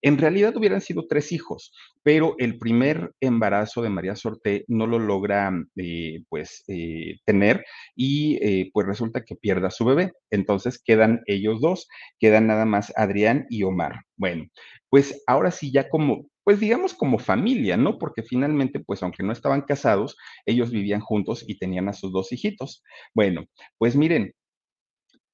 en realidad hubieran sido tres hijos, pero el primer embarazo de María Sorte no lo logra eh, pues eh, tener y eh, pues resulta que pierda a su bebé. Entonces quedan ellos dos, quedan nada más Adrián y Omar. Bueno, pues ahora sí ya como pues digamos como familia, ¿no? Porque finalmente, pues aunque no estaban casados, ellos vivían juntos y tenían a sus dos hijitos. Bueno, pues miren,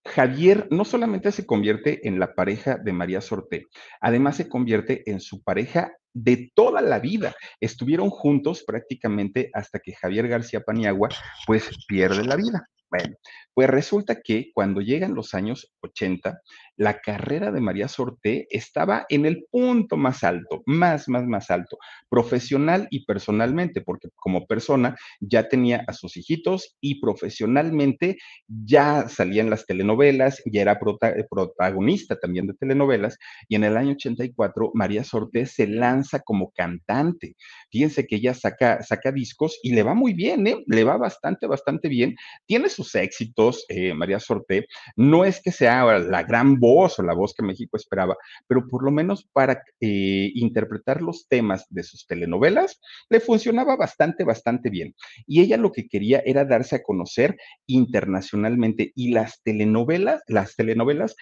Javier no solamente se convierte en la pareja de María Sorté, además se convierte en su pareja de toda la vida. Estuvieron juntos prácticamente hasta que Javier García Paniagua pues pierde la vida. Bueno, pues resulta que cuando llegan los años 80, la carrera de María Sorté estaba en el punto más alto, más, más, más alto, profesional y personalmente, porque como persona ya tenía a sus hijitos y profesionalmente ya salía en las telenovelas, ya era protagonista también de telenovelas, y en el año 84 María Sorté se lanza como cantante. Fíjense que ella saca, saca discos y le va muy bien, ¿eh? le va bastante, bastante bien. Tiene sus éxitos, eh, María Sorté, no es que sea la gran voz o la voz que México esperaba, pero por lo menos para eh, interpretar los temas de sus telenovelas, le funcionaba bastante, bastante bien. Y ella lo que quería era darse a conocer internacionalmente y las telenovelas, las telenovelas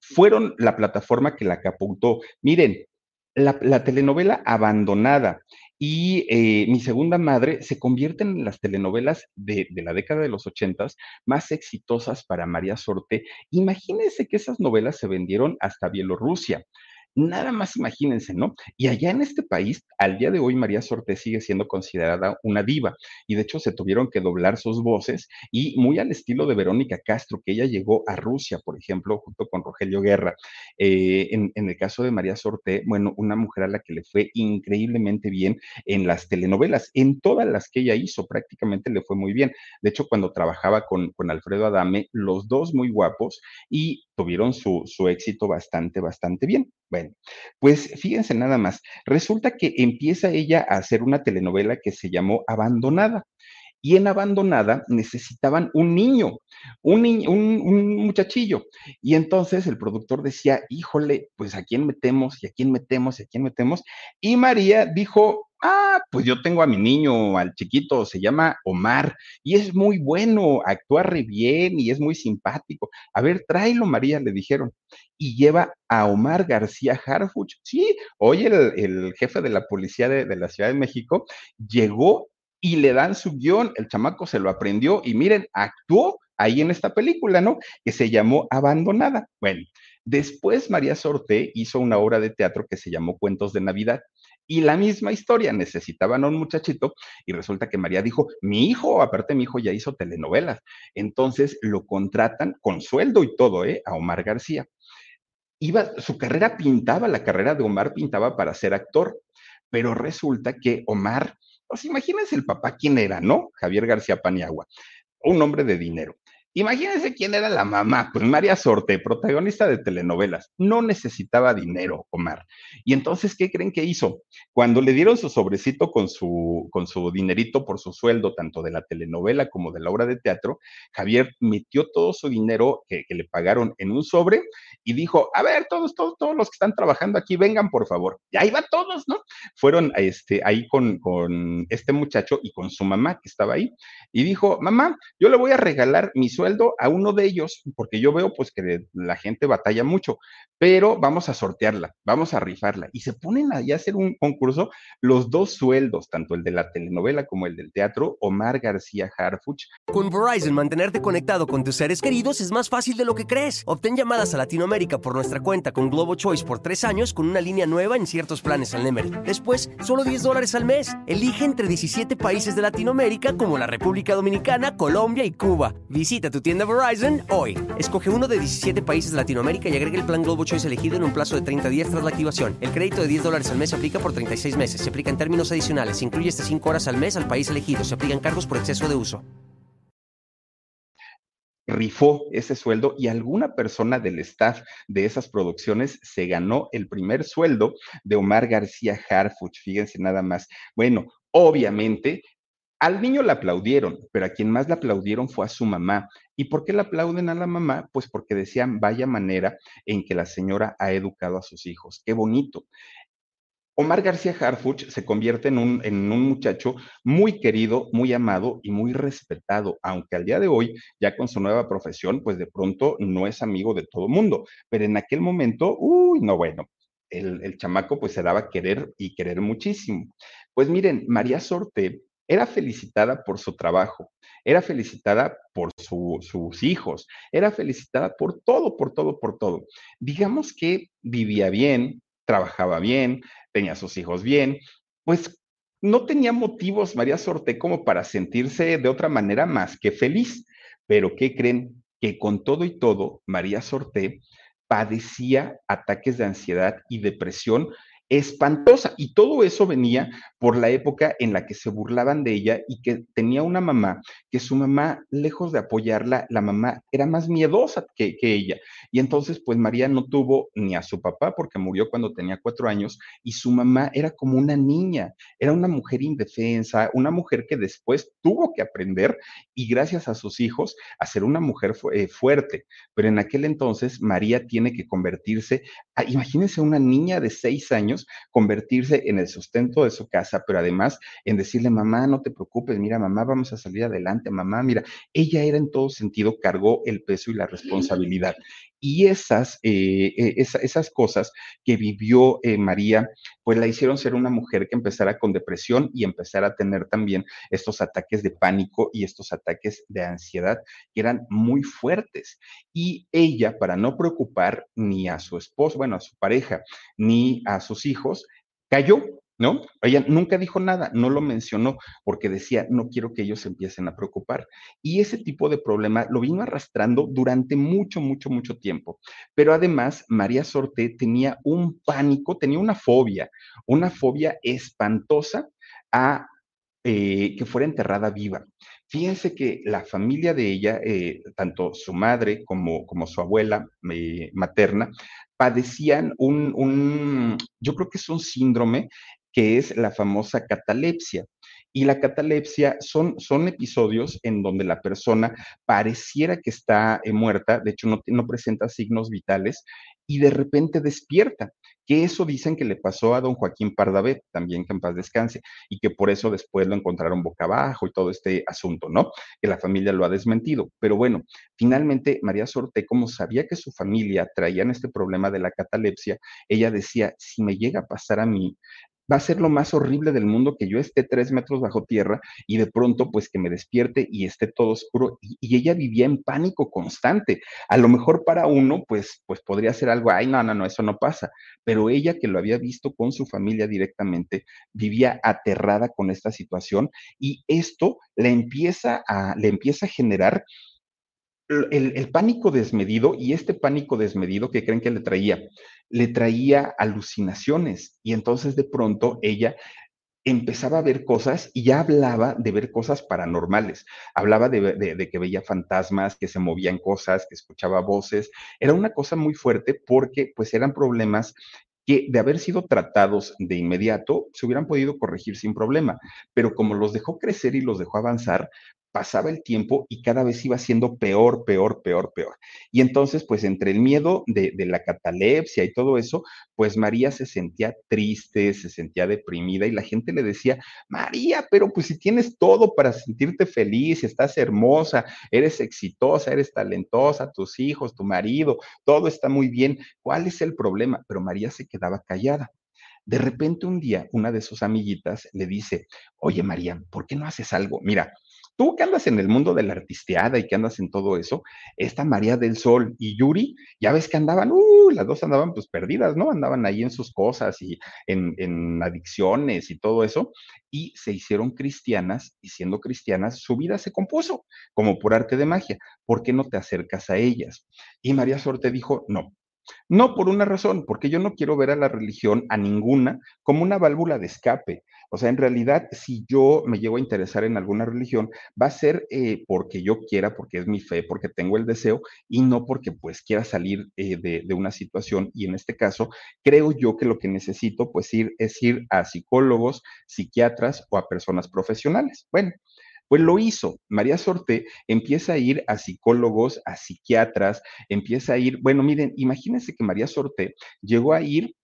fueron la plataforma que la catapultó. Miren, la, la, telenovela abandonada y eh, Mi segunda madre se convierten en las telenovelas de, de la década de los ochentas más exitosas para María Sorte. Imagínense que esas novelas se vendieron hasta Bielorrusia. Nada más imagínense, ¿no? Y allá en este país, al día de hoy, María Sorte sigue siendo considerada una diva y de hecho se tuvieron que doblar sus voces y muy al estilo de Verónica Castro, que ella llegó a Rusia, por ejemplo, junto con Rogelio Guerra. Eh, en, el caso de María Sorte, bueno, una mujer a la que le fue increíblemente bien en las telenovelas, en todas las que ella hizo, prácticamente le fue muy bien. De hecho, cuando trabajaba con, con Alfredo Adame, los dos muy guapos y tuvieron su, su éxito bastante, bastante bien. Pues fíjense nada más. Resulta que empieza ella a hacer una telenovela que se llamó Abandonada. Y en Abandonada necesitaban un niño, un, niño, un, un, muchachillo. Y entonces el productor decía, híjole, pues a quién metemos y a quién metemos y a quién metemos. Y María dijo, ah, pues yo tengo a mi niño, al chiquito, se llama Omar, y es muy bueno, actúa re bien y es muy simpático. A ver, tráelo, María, le dijeron. Y lleva a Omar García Harfuch. Sí, hoy el, jefe de la policía de, de la Ciudad de México llegó y le dan su guion, el chamaco se lo aprendió y miren, actuó ahí en esta película, ¿no? Que se llamó Abandonada. Bueno, después María Sorte hizo una obra de teatro que se llamó Cuentos de Navidad y la misma historia, necesitaban a un muchachito y resulta que María dijo, mi hijo, aparte mi hijo ya hizo telenovelas, entonces lo contratan con sueldo y todo, ¿eh? A Omar García. Iba, su carrera pintaba, la carrera de Omar pintaba para ser actor, pero resulta que Omar, pues imagínense el papá quién era, ¿no? Javier García Paniagua, un hombre de dinero. Imagínense quién era la mamá, pues María Sorte, protagonista de telenovelas. No necesitaba dinero, Omar. Y entonces, ¿qué creen que hizo? Cuando le dieron su sobrecito con su, con su dinerito por su sueldo, tanto de la telenovela como de la obra de teatro, Javier metió todo su dinero que, le pagaron en un sobre y dijo, a ver, todos, todos, todos los que están trabajando aquí, vengan, por favor. Y ahí va todos, ¿no? Fueron este, ahí con, con este muchacho y con su mamá que estaba ahí. Y dijo, mamá, yo le voy a regalar mi sueldo a uno de ellos, porque yo veo pues que la gente batalla mucho, pero vamos a sortearla, vamos a rifarla. Y se ponen a hacer un concurso, los dos sueldos, tanto el de la telenovela como el del teatro, Omar García Harfuch. Con Verizon, mantenerte conectado con tus seres queridos es más fácil de lo que crees. Obtén llamadas a Latinoamérica por nuestra cuenta con Globo Choice por tres años con una línea nueva en ciertos planes al Nemery. Después, solo 10 dólares al mes. Elige entre 17 países de Latinoamérica como la República Dominicana, Colombia y Cuba. Visita tu tienda Verizon hoy. Escoge uno de 17 países de Latinoamérica y agrega el plan Globo Choice elegido en un plazo de 30 días tras la activación. El crédito de 10 dólares al mes se aplica por 36 meses. Se aplica en términos adicionales. Se incluye hasta 5 horas al mes al país elegido. Se aplican cargos por exceso de uso. Rifó ese sueldo y alguna persona del staff de esas producciones se ganó el primer sueldo de Omar García Harfuch. Fíjense nada más. Bueno, obviamente al niño le aplaudieron, pero a quien más le aplaudieron fue a su mamá. ¿Y por qué le aplauden a la mamá? Pues porque decían, vaya manera en que la señora ha educado a sus hijos. Qué bonito. Omar García Harfuch se convierte en un, en un, muchacho muy querido, muy amado y muy respetado, aunque al día de hoy, ya con su nueva profesión, pues de pronto no es amigo de todo mundo. Pero en aquel momento, uy, no, bueno, el, el chamaco pues se daba a querer y querer muchísimo. Pues miren, María Sorte era felicitada por su trabajo, era felicitada por sus hijos, era felicitada por todo, por todo, por todo. Digamos que vivía bien, trabajaba bien, tenía sus hijos bien, pues no tenía motivos María Sorte como para sentirse de otra manera más que feliz. Pero ¿qué creen? Que con todo y todo, María Sorte padecía ataques de ansiedad y depresión espantosa. Y todo eso venía por la época en la que se burlaban de ella y que tenía una mamá, que su mamá, lejos de apoyarla, la mamá era más miedosa que, ella. Y entonces, pues María no tuvo ni a su papá porque murió cuando tenía cuatro años y su mamá era como una niña, era una mujer indefensa, una mujer que después tuvo que aprender y gracias a sus hijos a ser una mujer eh, fuerte. Pero en aquel entonces María tiene que convertirse, imagínense una niña de seis años, convertirse en el sustento de su casa, pero además en decirle, mamá, no te preocupes, mira, mamá, vamos a salir adelante, mamá, mira, ella era en todo sentido, cargó el peso y la responsabilidad. Y esas, eh, eh, esas cosas que vivió eh, María, pues la hicieron ser una mujer que empezara con depresión y empezara a tener también estos ataques de pánico y estos ataques de ansiedad que eran muy fuertes. Y ella, para no preocupar ni a su esposo, bueno, a su pareja, ni a sus hijos, cayó ¿no? Ella nunca dijo nada, no lo mencionó porque decía, no quiero que ellos se empiecen a preocupar. Y ese tipo de problema lo vino arrastrando durante mucho, mucho, mucho tiempo. Pero además, María Sorte tenía un pánico, tenía una fobia, una fobia espantosa a eh, que fuera enterrada viva. Fíjense que la familia de ella, eh, tanto su madre como, como su abuela eh, materna, padecían un, un, yo creo que es un síndrome que es la famosa catalepsia. Y la catalepsia son, son episodios en donde la persona pareciera que está eh, muerta, de hecho no, presenta signos vitales, y de repente despierta que eso dicen que le pasó a don Joaquín Pardavé, también que en paz descanse, y que por eso después lo encontraron boca abajo y todo este asunto, ¿no? Que la familia lo ha desmentido. Pero bueno, finalmente María Sorte, como sabía que su familia traían este problema de la catalepsia, ella decía, si me llega a pasar a mí, va a ser lo más horrible del mundo que yo esté tres metros bajo tierra y de pronto pues que me despierte y esté todo oscuro. Y, ella vivía en pánico constante. A lo mejor para uno pues, pues podría ser algo, ay, no, no, no, eso no pasa. Pero ella que lo había visto con su familia directamente, vivía aterrada con esta situación y esto le empieza a, le empieza a generar el, pánico desmedido y este pánico desmedido que creen que le traía, le traía alucinaciones y entonces de pronto ella empezaba a ver cosas y ya hablaba de ver cosas paranormales. Hablaba de, que veía fantasmas, que se movían cosas, que escuchaba voces. Era una cosa muy fuerte porque pues eran problemas que de haber sido tratados de inmediato se hubieran podido corregir sin problema, pero como los dejó crecer y los dejó avanzar, pasaba el tiempo y cada vez iba siendo peor, peor, peor, peor. Y entonces, pues entre el miedo de, la catalepsia y todo eso, pues María se sentía triste, se sentía deprimida y la gente le decía, María, pero pues si tienes todo para sentirte feliz, estás hermosa, eres exitosa, eres talentosa, tus hijos, tu marido, todo está muy bien, ¿cuál es el problema? Pero María se quedaba callada. De repente un día, una de sus amiguitas le dice, oye María, ¿por qué no haces algo? Mira, Tú que andas en el mundo de la artisteada y que andas en todo eso, esta María del Sol y Yuri, ya ves que andaban, uh, las dos andaban pues perdidas, ¿no? Andaban ahí en sus cosas y en, en adicciones y todo eso, y se hicieron cristianas, y siendo cristianas, su vida se compuso, como por arte de magia. ¿Por qué no te acercas a ellas? Y María Sorte dijo, no, no por una razón, porque yo no quiero ver a la religión, a ninguna, como una válvula de escape. O sea, en realidad, si yo me llego a interesar en alguna religión, va a ser eh, porque yo quiera, porque es mi fe, porque tengo el deseo y no porque pues quiera salir eh, de, de, una situación. Y en este caso, creo yo que lo que necesito pues ir es ir a psicólogos, psiquiatras o a personas profesionales. Bueno. Pues lo hizo. María Sorte empieza a ir a psicólogos, a psiquiatras, empieza a ir, bueno, miren, imagínense que María Sorte llegó a ir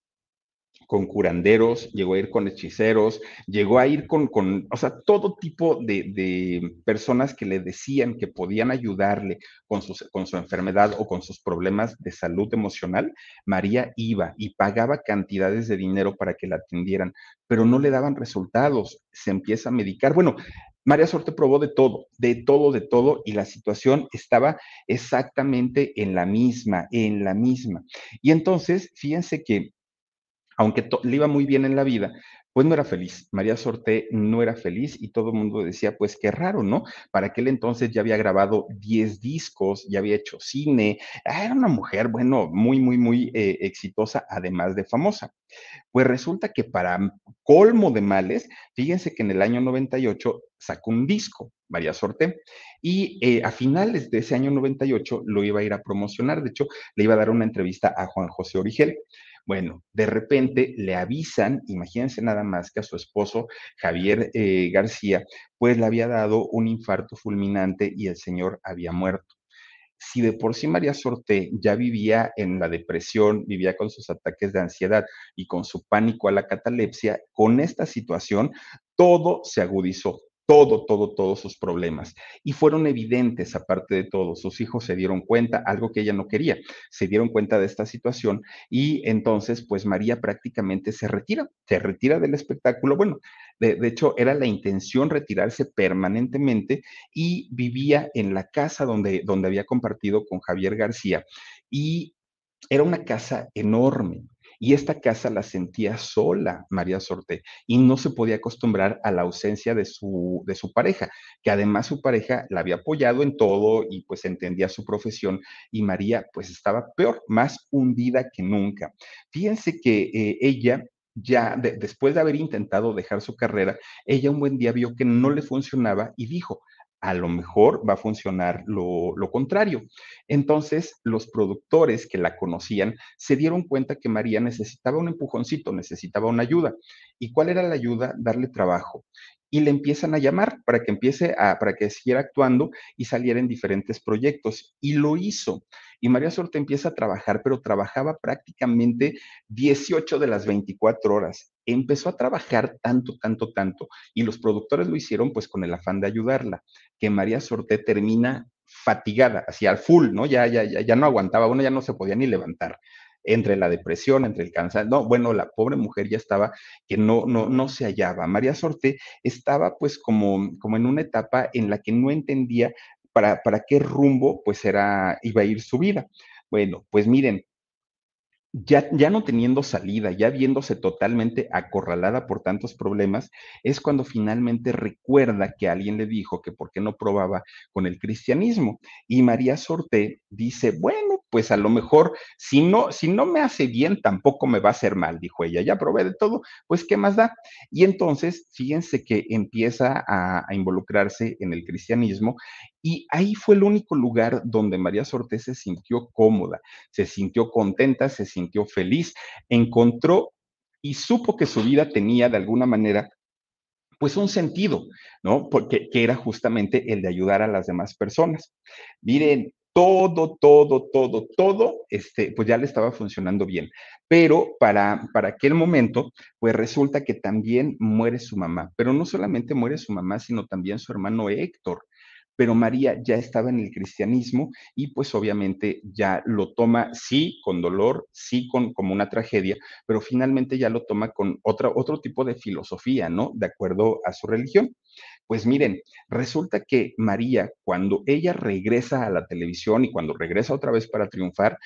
con curanderos, llegó a ir con hechiceros, llegó a ir con, con o sea, todo tipo de, de, personas que le decían que podían ayudarle con, sus, con su enfermedad o con sus problemas de salud emocional. María iba y pagaba cantidades de dinero para que la atendieran, pero no le daban resultados. Se empieza a medicar. Bueno, María Sorte probó de todo, de todo, de todo, y la situación estaba exactamente en la misma, en la misma. Y entonces, fíjense que aunque le iba muy bien en la vida, pues no era feliz. María Sorté no era feliz y todo el mundo decía, pues qué raro, ¿no? Para aquel entonces ya había grabado 10 discos, ya había hecho cine, ah, era una mujer, bueno, muy, muy, muy eh, exitosa, además de famosa. Pues resulta que para colmo de males, fíjense que en el año 98 sacó un disco, María Sorte, y eh, a finales de ese año 98 lo iba a ir a promocionar. De hecho, le iba a dar una entrevista a Juan José Origel. Bueno, de repente le avisan, imagínense nada más que a su esposo Javier eh, García, pues le había dado un infarto fulminante y el señor había muerto. Si de por sí María Sorté ya vivía en la depresión, vivía con sus ataques de ansiedad y con su pánico a la catalepsia, con esta situación todo se agudizó, todo, todo, todos sus problemas. Y fueron evidentes, aparte de todo, sus hijos se dieron cuenta, algo que ella no quería, se dieron cuenta de esta situación y entonces, pues María prácticamente se retira, se retira del espectáculo. Bueno, de, hecho, era la intención retirarse permanentemente y vivía en la casa donde, donde había compartido con Javier García. Y era una casa enorme, y esta casa la sentía sola, María Sorte, y no se podía acostumbrar a la ausencia de su, de su pareja, que además su pareja la había apoyado en todo y pues entendía su profesión, y María pues estaba peor, más hundida que nunca. Fíjense que eh, ella ya después de haber intentado dejar su carrera, ella un buen día vio que no le funcionaba y dijo, a lo mejor va a funcionar lo, lo, contrario. Entonces, los productores que la conocían se dieron cuenta que María necesitaba un empujoncito, necesitaba una ayuda. ¿Y cuál era la ayuda? Darle trabajo y le empiezan a llamar para que empiece a, para que siguiera actuando y saliera en diferentes proyectos. Y lo hizo. Y María Sorte empieza a trabajar, pero trabajaba prácticamente 18 de las 24 horas. Empezó a trabajar tanto, tanto, tanto. Y los productores lo hicieron pues con el afán de ayudarla, que María Sorte termina fatigada, hacia el full, ¿no? Ya, ya, ya, ya no aguantaba, uno ya no se podía ni levantar entre la depresión, entre el cáncer. No, bueno, la pobre mujer ya estaba que no, no, no se hallaba. María Sorte estaba pues como, como en una etapa en la que no entendía para, para qué rumbo pues era, iba a ir su vida. Bueno, pues miren, ya, ya, no teniendo salida, ya viéndose totalmente acorralada por tantos problemas, es cuando finalmente recuerda que alguien le dijo que por qué no probaba con el cristianismo. Y María Sorte dice, bueno, pues a lo mejor si no, si no me hace bien, tampoco me va a hacer mal, dijo ella. Ya probé de todo, pues ¿qué más da? Y entonces, fíjense que empieza a, a involucrarse en el cristianismo y ahí fue el único lugar donde María Sorte se sintió cómoda, se sintió contenta, se sintió feliz, encontró y supo que su vida tenía de alguna manera pues un sentido, ¿no? Porque que era justamente el de ayudar a las demás personas. Miren, todo, todo, todo, todo, este, pues ya le estaba funcionando bien. Pero para, para aquel momento, pues resulta que también muere su mamá. Pero no solamente muere su mamá, sino también su hermano Héctor pero María ya estaba en el cristianismo y pues obviamente ya lo toma, sí, con dolor, sí, con, como una tragedia, pero finalmente ya lo toma con otra, otro tipo de filosofía, ¿no? De acuerdo a su religión. Pues miren, resulta que María, cuando ella regresa a la televisión y cuando regresa otra vez para triunfar,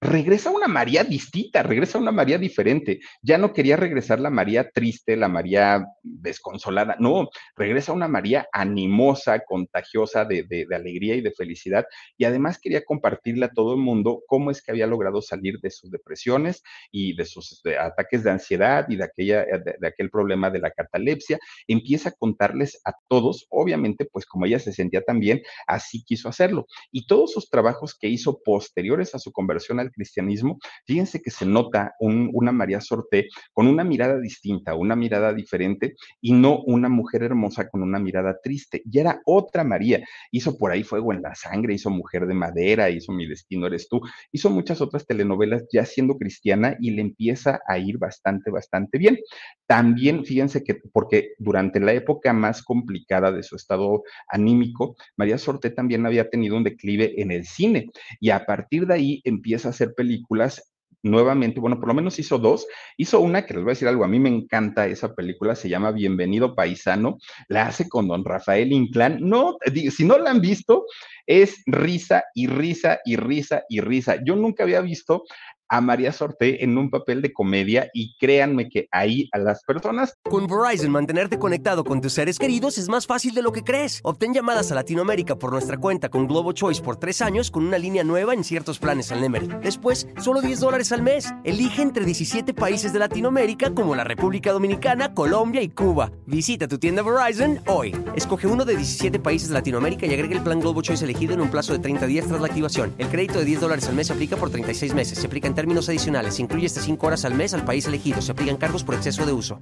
regresa una María distinta, regresa una María diferente. Ya no quería regresar la María triste, la María desconsolada, no, regresa una María animosa, contagiosa de, de, alegría y de felicidad. Y además quería compartirle a todo el mundo cómo es que había logrado salir de sus depresiones y de sus ataques de ansiedad y de, aquella, de, aquel problema de la catalepsia. Empieza a contarles a todos, obviamente, pues como ella se sentía también, así quiso hacerlo. Y todos sus trabajos que hizo posteriores a su conversión al cristianismo, fíjense que se nota una María Sorté con una mirada distinta, una mirada diferente y no una mujer hermosa con una mirada triste. Y era otra María. Hizo por ahí Fuego en la Sangre, hizo Mujer de Madera, hizo Mi Destino Eres Tú, hizo muchas otras telenovelas ya siendo cristiana y le empieza a ir bastante, bastante bien. También, fíjense que, porque durante la época más complicada de su estado anímico, María Sorté también había tenido un declive en el cine y a partir de ahí empieza a hacer películas nuevamente, bueno, por lo menos hizo dos. Hizo una que les voy a decir algo, a mí me encanta esa película, se llama Bienvenido Paisano, la hace con don Rafael Inclán. No, si no la han visto, es risa y risa y risa y risa. Yo nunca había visto a María Sorté en un papel de comedia y créanme que ahí a las personas. Con Verizon, mantenerte conectado con tus seres queridos es más fácil de lo que crees. Obtén llamadas a Latinoamérica por nuestra cuenta con Globo Choice por tres años con una línea nueva en ciertos planes al Nemery. Después, solo 10 dólares al mes. Elige entre 17 países de Latinoamérica como la República Dominicana, Colombia y Cuba. Visita tu tienda Verizon hoy. Escoge uno de 17 países de Latinoamérica y agrega el plan Globo Choice elegido en un plazo de 30 días tras la activación. El crédito de 10 dólares al mes se aplica por 36 meses. Se aplica en términos adicionales. incluye hasta 5 horas al mes al país elegido. Se aplican cargos por exceso de uso.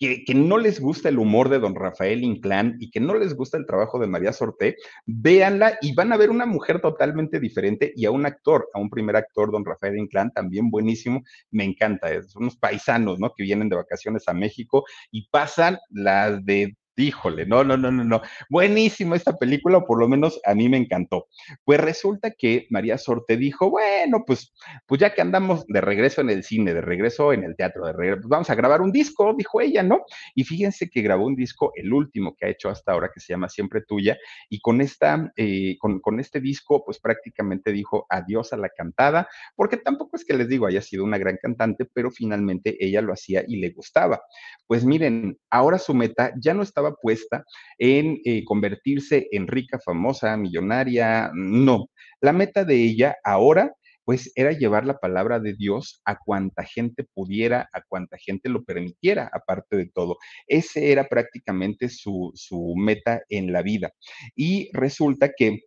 Que, que, no les gusta el humor de don Rafael Inclán y que no les gusta el trabajo de María Sorté, véanla y van a ver una mujer totalmente diferente y a un actor, a un primer actor, don Rafael Inclán, también buenísimo, me encanta, son unos paisanos, ¿no? Que vienen de vacaciones a México y pasan las de Híjole, no, no, no, no, no. Buenísimo esta película, o por lo menos a mí me encantó. Pues resulta que María Sorte dijo, bueno, pues, pues ya que andamos de regreso en el cine, de regreso en el teatro, de regreso, pues vamos a grabar un disco, dijo ella, ¿no? Y fíjense que grabó un disco, el último que ha hecho hasta ahora, que se llama Siempre Tuya, y con esta, eh, con, con este disco, pues prácticamente dijo adiós a la cantada, porque tampoco es que les digo haya sido una gran cantante, pero finalmente ella lo hacía y le gustaba. Pues miren, ahora su meta ya no estaba puesta en eh, convertirse en rica, famosa, millonaria, no. La meta de ella ahora pues era llevar la palabra de Dios a cuanta gente pudiera, a cuanta gente lo permitiera, aparte de todo. Ese era prácticamente su, su meta en la vida. Y resulta que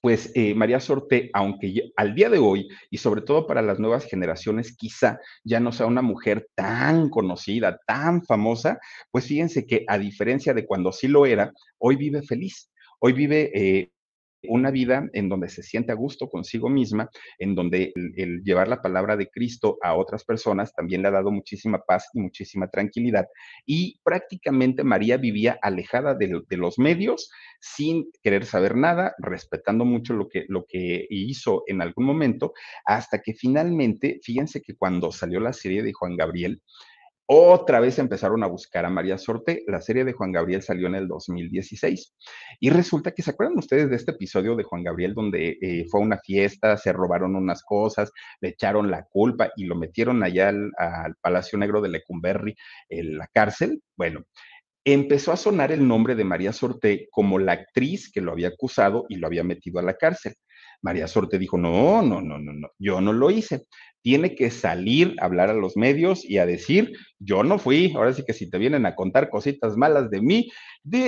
pues eh, María Sorte, aunque al día de hoy, y sobre todo para las nuevas generaciones, quizá ya no sea una mujer tan conocida, tan famosa, pues fíjense que a diferencia de cuando sí lo era, hoy vive feliz. Hoy vive eh, una vida en donde se siente a gusto consigo misma, en donde el, llevar la palabra de Cristo a otras personas también le ha dado muchísima paz y muchísima tranquilidad. Y prácticamente María vivía alejada de, los medios, sin querer saber nada, respetando mucho lo que, lo que hizo en algún momento, hasta que finalmente, fíjense que cuando salió la serie de Juan Gabriel, otra vez empezaron a buscar a María Sorte. La serie de Juan Gabriel salió en el 2016. Y resulta que, ¿se acuerdan ustedes de este episodio de Juan Gabriel donde eh, fue a una fiesta, se robaron unas cosas, le echaron la culpa y lo metieron allá al, Palacio Negro de Lecumberri, en la cárcel? Bueno, empezó a sonar el nombre de María Sorte como la actriz que lo había acusado y lo había metido a la cárcel. María Sorte dijo, no, no, no, no, no, yo no lo hice tiene que salir a hablar a los medios y a decir, yo no fui, ahora sí que si te vienen a contar cositas malas de mí,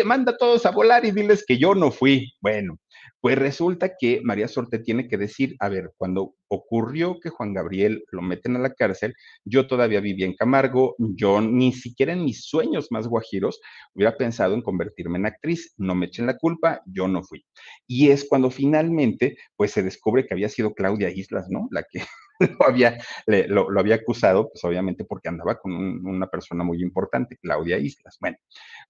manda a todos a volar y diles que yo no fui. Bueno, pues resulta que María Sorte tiene que decir, a ver, cuando ocurrió que Juan Gabriel lo meten a la cárcel, yo todavía vivía en Camargo, yo ni siquiera en mis sueños más guajiros hubiera pensado en convertirme en actriz, no me echen la culpa, yo no fui. Y es cuando finalmente, pues se descubre que había sido Claudia Islas, ¿no? La que lo había, lo, había acusado, pues obviamente porque andaba con una persona muy importante, Claudia Islas. Bueno,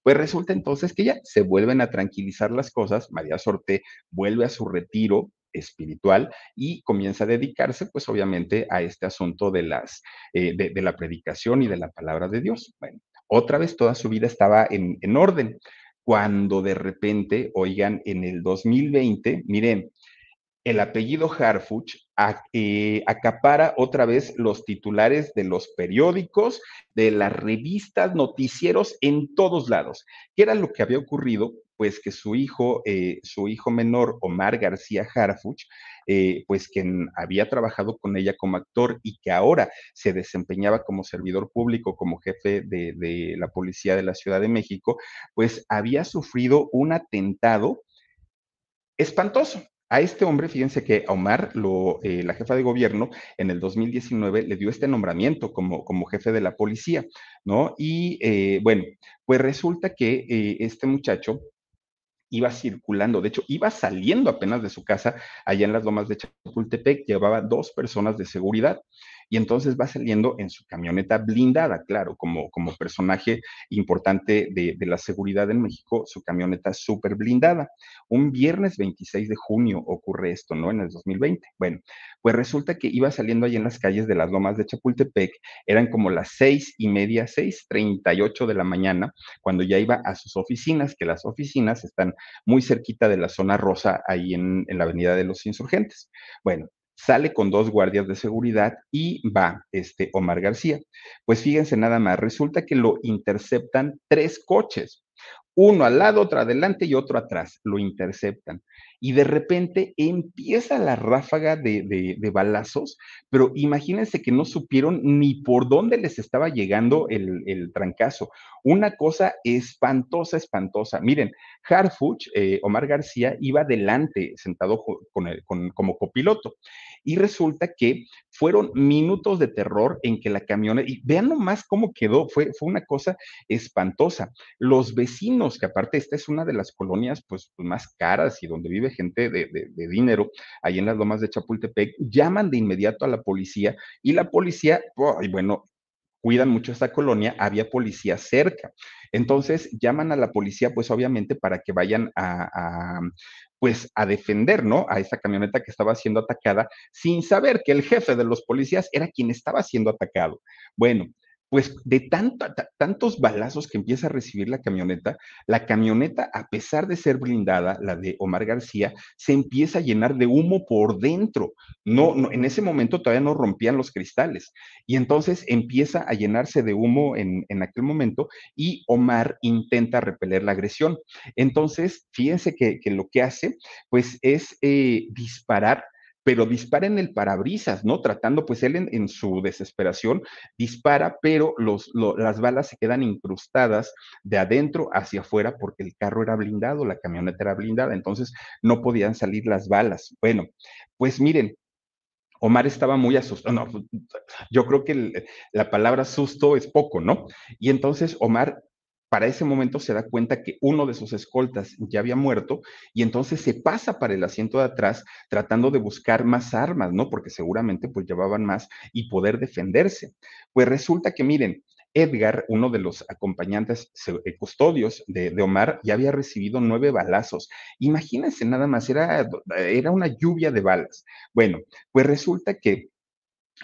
pues resulta entonces que ya se vuelven a tranquilizar las cosas, María Sorte vuelve a su retiro espiritual y comienza a dedicarse, pues obviamente, a este asunto de, las, eh, de, la predicación y de la palabra de Dios. Bueno, otra vez toda su vida estaba en, en orden. Cuando de repente, oigan, en el 2020, miren, el apellido Harfuch eh, acapara otra vez los titulares de los periódicos, de las revistas, noticieros en todos lados. ¿Qué era lo que había ocurrido? Pues que su hijo, eh, su hijo menor, Omar García Harfuch, eh, pues quien había trabajado con ella como actor y que ahora se desempeñaba como servidor público, como jefe de, de la policía de la Ciudad de México, pues había sufrido un atentado espantoso A este hombre, fíjense que a Omar, eh, la jefa de gobierno, en el 2019 le dio este nombramiento como, como jefe de la policía, ¿no? Y eh, bueno, pues resulta que eh, este muchacho iba circulando, de hecho, iba saliendo apenas de su casa allá en las lomas de Chapultepec, llevaba dos personas de seguridad y entonces va saliendo en su camioneta blindada, claro, como, como personaje importante de, de la seguridad en México, su camioneta súper blindada. Un viernes 26 de junio ocurre esto, ¿no? En el 2020. Bueno, pues resulta que iba saliendo ahí en las calles de las lomas de Chapultepec, eran como las seis y media, seis treinta y ocho de la mañana, cuando ya iba a sus oficinas, que las oficinas están muy cerquita de la zona rosa, ahí en, en la Avenida de los Insurgentes. Bueno, sale con dos guardias de seguridad y va este Omar García. Pues fíjense nada más, resulta que lo interceptan tres coches, uno al lado, otro adelante y otro atrás, lo interceptan y de repente empieza la ráfaga de, de, balazos, pero imagínense que no supieron ni por dónde les estaba llegando el, el trancazo. Una cosa espantosa, espantosa. Miren, Harfuch, eh, Omar García, iba delante, sentado con el, con, como copiloto. Y resulta que fueron minutos de terror en que la camioneta, y vean nomás cómo quedó, fue, fue una cosa espantosa. Los vecinos, que aparte esta es una de las colonias pues, más caras y donde vive gente de, de, dinero, ahí en las lomas de Chapultepec, llaman de inmediato a la policía y la policía, oh, y bueno, cuidan mucho esta colonia, había policía cerca. Entonces llaman a la policía, pues obviamente para que vayan a pues a defender, ¿no? A esa camioneta que estaba siendo atacada sin saber que el jefe de los policías era quien estaba siendo atacado. Bueno, pues de tanto, tantos balazos que empieza a recibir la camioneta, la camioneta, a pesar de ser blindada, la de Omar García, se empieza a llenar de humo por dentro. No, en ese momento todavía no rompían los cristales. Y entonces empieza a llenarse de humo en, aquel momento y Omar intenta repeler la agresión. Entonces, fíjense que, que lo que hace, pues es eh, disparar pero dispara en el parabrisas, ¿no? Tratando, pues él en, su desesperación dispara, pero los, lo, las balas se quedan incrustadas de adentro hacia afuera porque el carro era blindado, la camioneta era blindada, entonces no podían salir las balas. Bueno, pues miren, Omar estaba muy asustado. No, yo creo que la palabra susto es poco, ¿no? Y entonces Omar para ese momento se da cuenta que uno de sus escoltas ya había muerto y entonces se pasa para el asiento de atrás tratando de buscar más armas, ¿no? Porque seguramente pues llevaban más y poder defenderse. Pues resulta que miren, Edgar, uno de los acompañantes eh, custodios de, Omar, ya había recibido nueve balazos. Imagínense nada más, era, era una lluvia de balas. Bueno, pues resulta que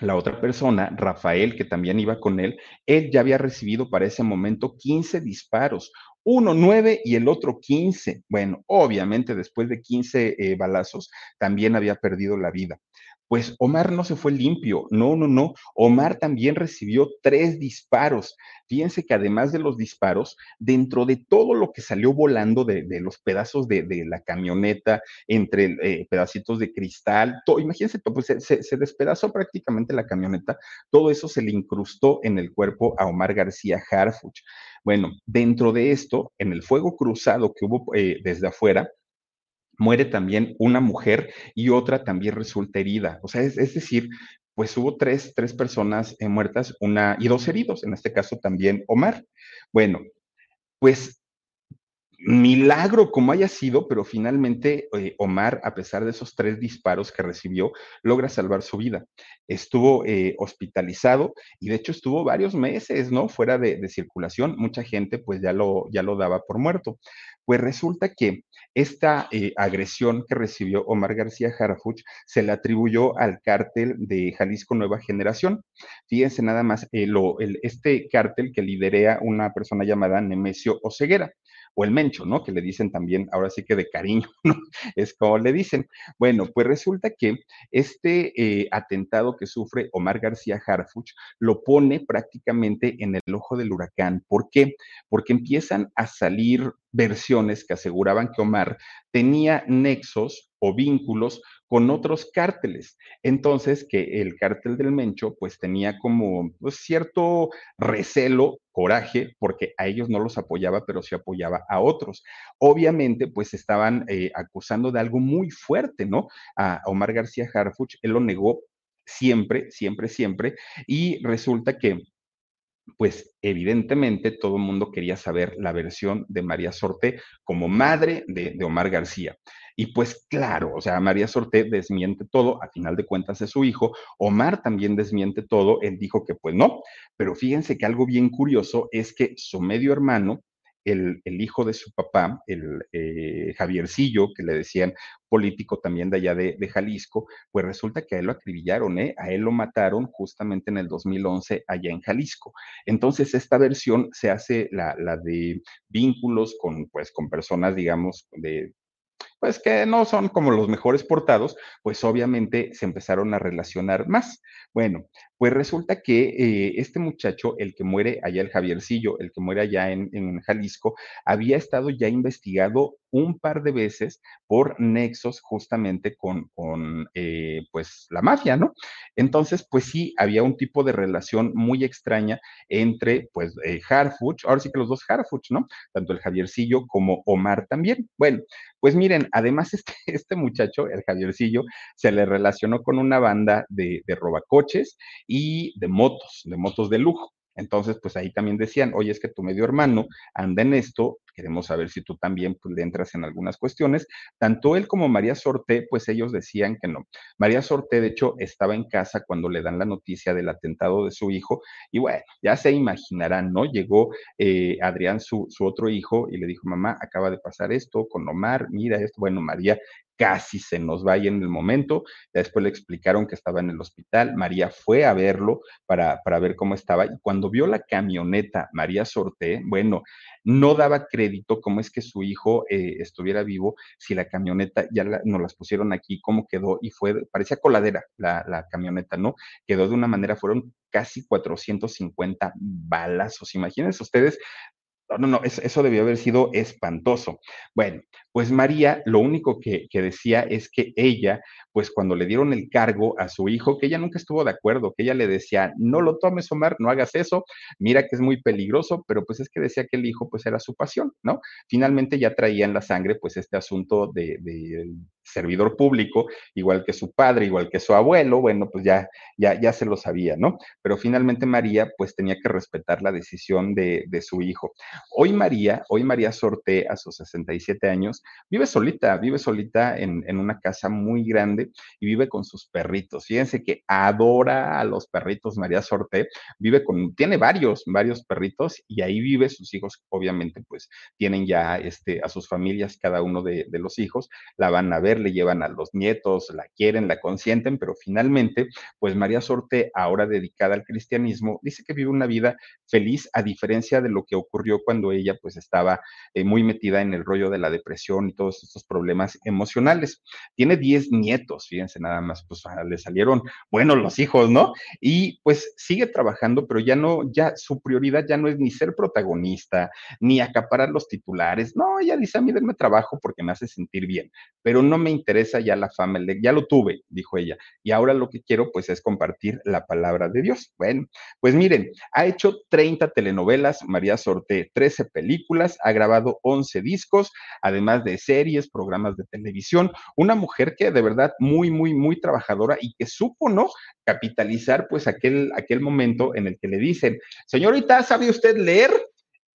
la otra persona, Rafael, que también iba con él, él ya había recibido para ese momento 15 disparos, uno 9 y el otro 15. Bueno, obviamente después de 15 eh, balazos también había perdido la vida. Pues Omar no se fue limpio, no, no, no. Omar también recibió tres disparos. Fíjense que además de los disparos, dentro de todo lo que salió volando de, los pedazos de, la camioneta, entre eh, pedacitos de cristal, todo, imagínense, pues se, despedazó prácticamente la camioneta, todo eso se le incrustó en el cuerpo a Omar García Harfuch. Bueno, dentro de esto, en el fuego cruzado que hubo eh, desde afuera, muere también una mujer y otra también resulta herida. O sea, es, es decir, pues hubo tres, tres personas eh, muertas una, y dos heridos, en este caso también Omar. Bueno, pues milagro como haya sido, pero finalmente eh, Omar, a pesar de esos tres disparos que recibió, logra salvar su vida. Estuvo eh, hospitalizado y de hecho estuvo varios meses, ¿no? Fuera de, de, circulación. Mucha gente pues ya lo, ya lo daba por muerto. Pues resulta que esta eh, agresión que recibió Omar García Jarafuch se le atribuyó al cártel de Jalisco Nueva Generación. Fíjense nada más, el, este cártel que liderea una persona llamada Nemesio Oceguera o el Mencho, ¿no? Que le dicen también, ahora sí que de cariño, ¿no? Es como le dicen. Bueno, pues resulta que este eh, atentado que sufre Omar García Harfuch lo pone prácticamente en el ojo del huracán. ¿Por qué? Porque empiezan a salir versiones que aseguraban que Omar tenía nexos o vínculos con otros cárteles. Entonces, que el cártel del Mencho, pues tenía como pues, cierto recelo, coraje, porque a ellos no los apoyaba, pero sí apoyaba a otros. Obviamente, pues estaban eh, acusando de algo muy fuerte, ¿no? A Omar García Harfuch, él lo negó siempre, siempre, siempre, y resulta que pues evidentemente todo el mundo quería saber la versión de María Sorte como madre de, de, Omar García. Y pues claro, o sea, María Sorte desmiente todo, a final de cuentas es su hijo, Omar también desmiente todo, él dijo que pues no, pero fíjense que algo bien curioso es que su medio hermano, el, hijo de su papá, el eh, Javiercillo, que le decían político también de allá de, de, Jalisco, pues resulta que a él lo acribillaron, ¿eh? a él lo mataron justamente en el 2011 allá en Jalisco. Entonces, esta versión se hace la, la de vínculos con, pues, con personas, digamos, de pues que no son como los mejores portados, pues obviamente se empezaron a relacionar más. Bueno, pues resulta que eh, este muchacho, el que muere allá, el Javiercillo, el que muere allá en, en, Jalisco, había estado ya investigado un par de veces por nexos justamente con, con eh, pues la mafia, ¿no? Entonces, pues sí, había un tipo de relación muy extraña entre, pues, eh, Harfuch, ahora sí que los dos Harfuch, ¿no? Tanto el Javiercillo como Omar también. Bueno, pues miren, además este, este muchacho, el Javiercillo, se le relacionó con una banda de, de robacoches y de motos, de motos de lujo. Entonces, pues ahí también decían, oye, es que tu medio hermano anda en esto, queremos saber si tú también pues, le entras en algunas cuestiones. Tanto él como María Sorté, pues ellos decían que no. María Sorté, de hecho, estaba en casa cuando le dan la noticia del atentado de su hijo y bueno, ya se imaginarán, ¿no? Llegó eh, Adrián, su, su otro hijo, y le dijo, mamá, acaba de pasar esto con Omar, mira esto. Bueno, María casi se nos va ahí en el momento. Ya después le explicaron que estaba en el hospital. María fue a verlo para, para ver cómo estaba. Y cuando vio la camioneta, María Sorté, bueno, no daba crédito cómo es que su hijo eh, estuviera vivo si la camioneta ya la, nos las pusieron aquí, cómo quedó y fue, parecía coladera la, la camioneta, ¿no? Quedó de una manera, fueron casi 450 balazos. Imagínense ustedes no, no, no, eso, debió haber sido espantoso. Bueno, pues María lo único que, que, decía es que ella, pues cuando le dieron el cargo a su hijo, que ella nunca estuvo de acuerdo, que ella le decía, no lo tomes, Omar, no hagas eso, mira que es muy peligroso, pero pues es que decía que el hijo pues era su pasión, ¿no? Finalmente ya traía en la sangre pues este asunto de, de servidor público, igual que su padre, igual que su abuelo, bueno, pues ya, ya, ya se lo sabía, ¿no? Pero finalmente María, pues tenía que respetar la decisión de, de su hijo. Hoy María, hoy María Sorte, a sus 67 años, vive solita, vive solita en, en una casa muy grande y vive con sus perritos. Fíjense que adora a los perritos María Sorte, vive con, tiene varios, varios perritos y ahí vive, sus hijos obviamente pues tienen ya este, a sus familias, cada uno de, de los hijos, la van a ver le llevan a los nietos, la quieren, la consienten, pero finalmente, pues María Sorte, ahora dedicada al cristianismo, dice que vive una vida feliz a diferencia de lo que ocurrió cuando ella pues estaba eh, muy metida en el rollo de la depresión y todos estos problemas emocionales. Tiene 10 nietos, fíjense nada más, pues ah, le salieron buenos los hijos, ¿no? Y pues sigue trabajando, pero ya no, ya su prioridad ya no es ni ser protagonista, ni acaparar los titulares, no, ella dice, a mí denme trabajo porque me hace sentir bien, pero no me me interesa ya la fama, ya lo tuve, dijo ella, y ahora lo que quiero pues es compartir la palabra de Dios. Bueno, pues miren, ha hecho 30 telenovelas, María Sorte, 13 películas, ha grabado 11 discos, además de series, programas de televisión, una mujer que de verdad muy, muy, muy trabajadora y que supo, ¿no? Capitalizar pues aquel, aquel momento en el que le dicen, señorita, ¿sabe usted leer?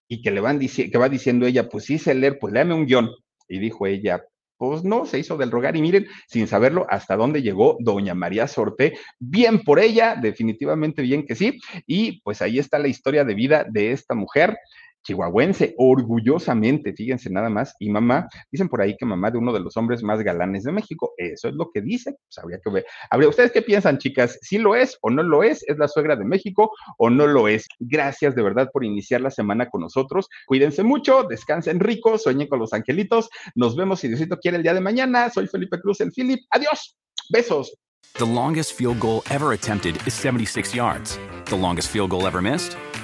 Y que le van que va diciendo ella, pues sí leer, pues léame un guion. Y dijo ella, pues no, se hizo del rogar y miren, sin saberlo, hasta dónde llegó doña María Sorte. Bien por ella, definitivamente bien que sí. Y pues ahí está la historia de vida de esta mujer chihuahuense, orgullosamente, fíjense nada más, y mamá, dicen por ahí que mamá de uno de los hombres más galanes de México, eso es lo que dice, pues habría que ver. Habría, ¿ustedes qué piensan, chicas? ¿Sí lo es o no lo es? ¿Es la suegra de México o no lo es? Gracias de verdad por iniciar la semana con nosotros. Cuídense mucho, descansen rico, sueñen con los angelitos. Nos vemos si Diosito quiere el día de mañana. Soy Felipe Cruz, el Philip. Adiós. Besos. The longest field goal ever attempted is 76 yards. The longest field goal ever missed?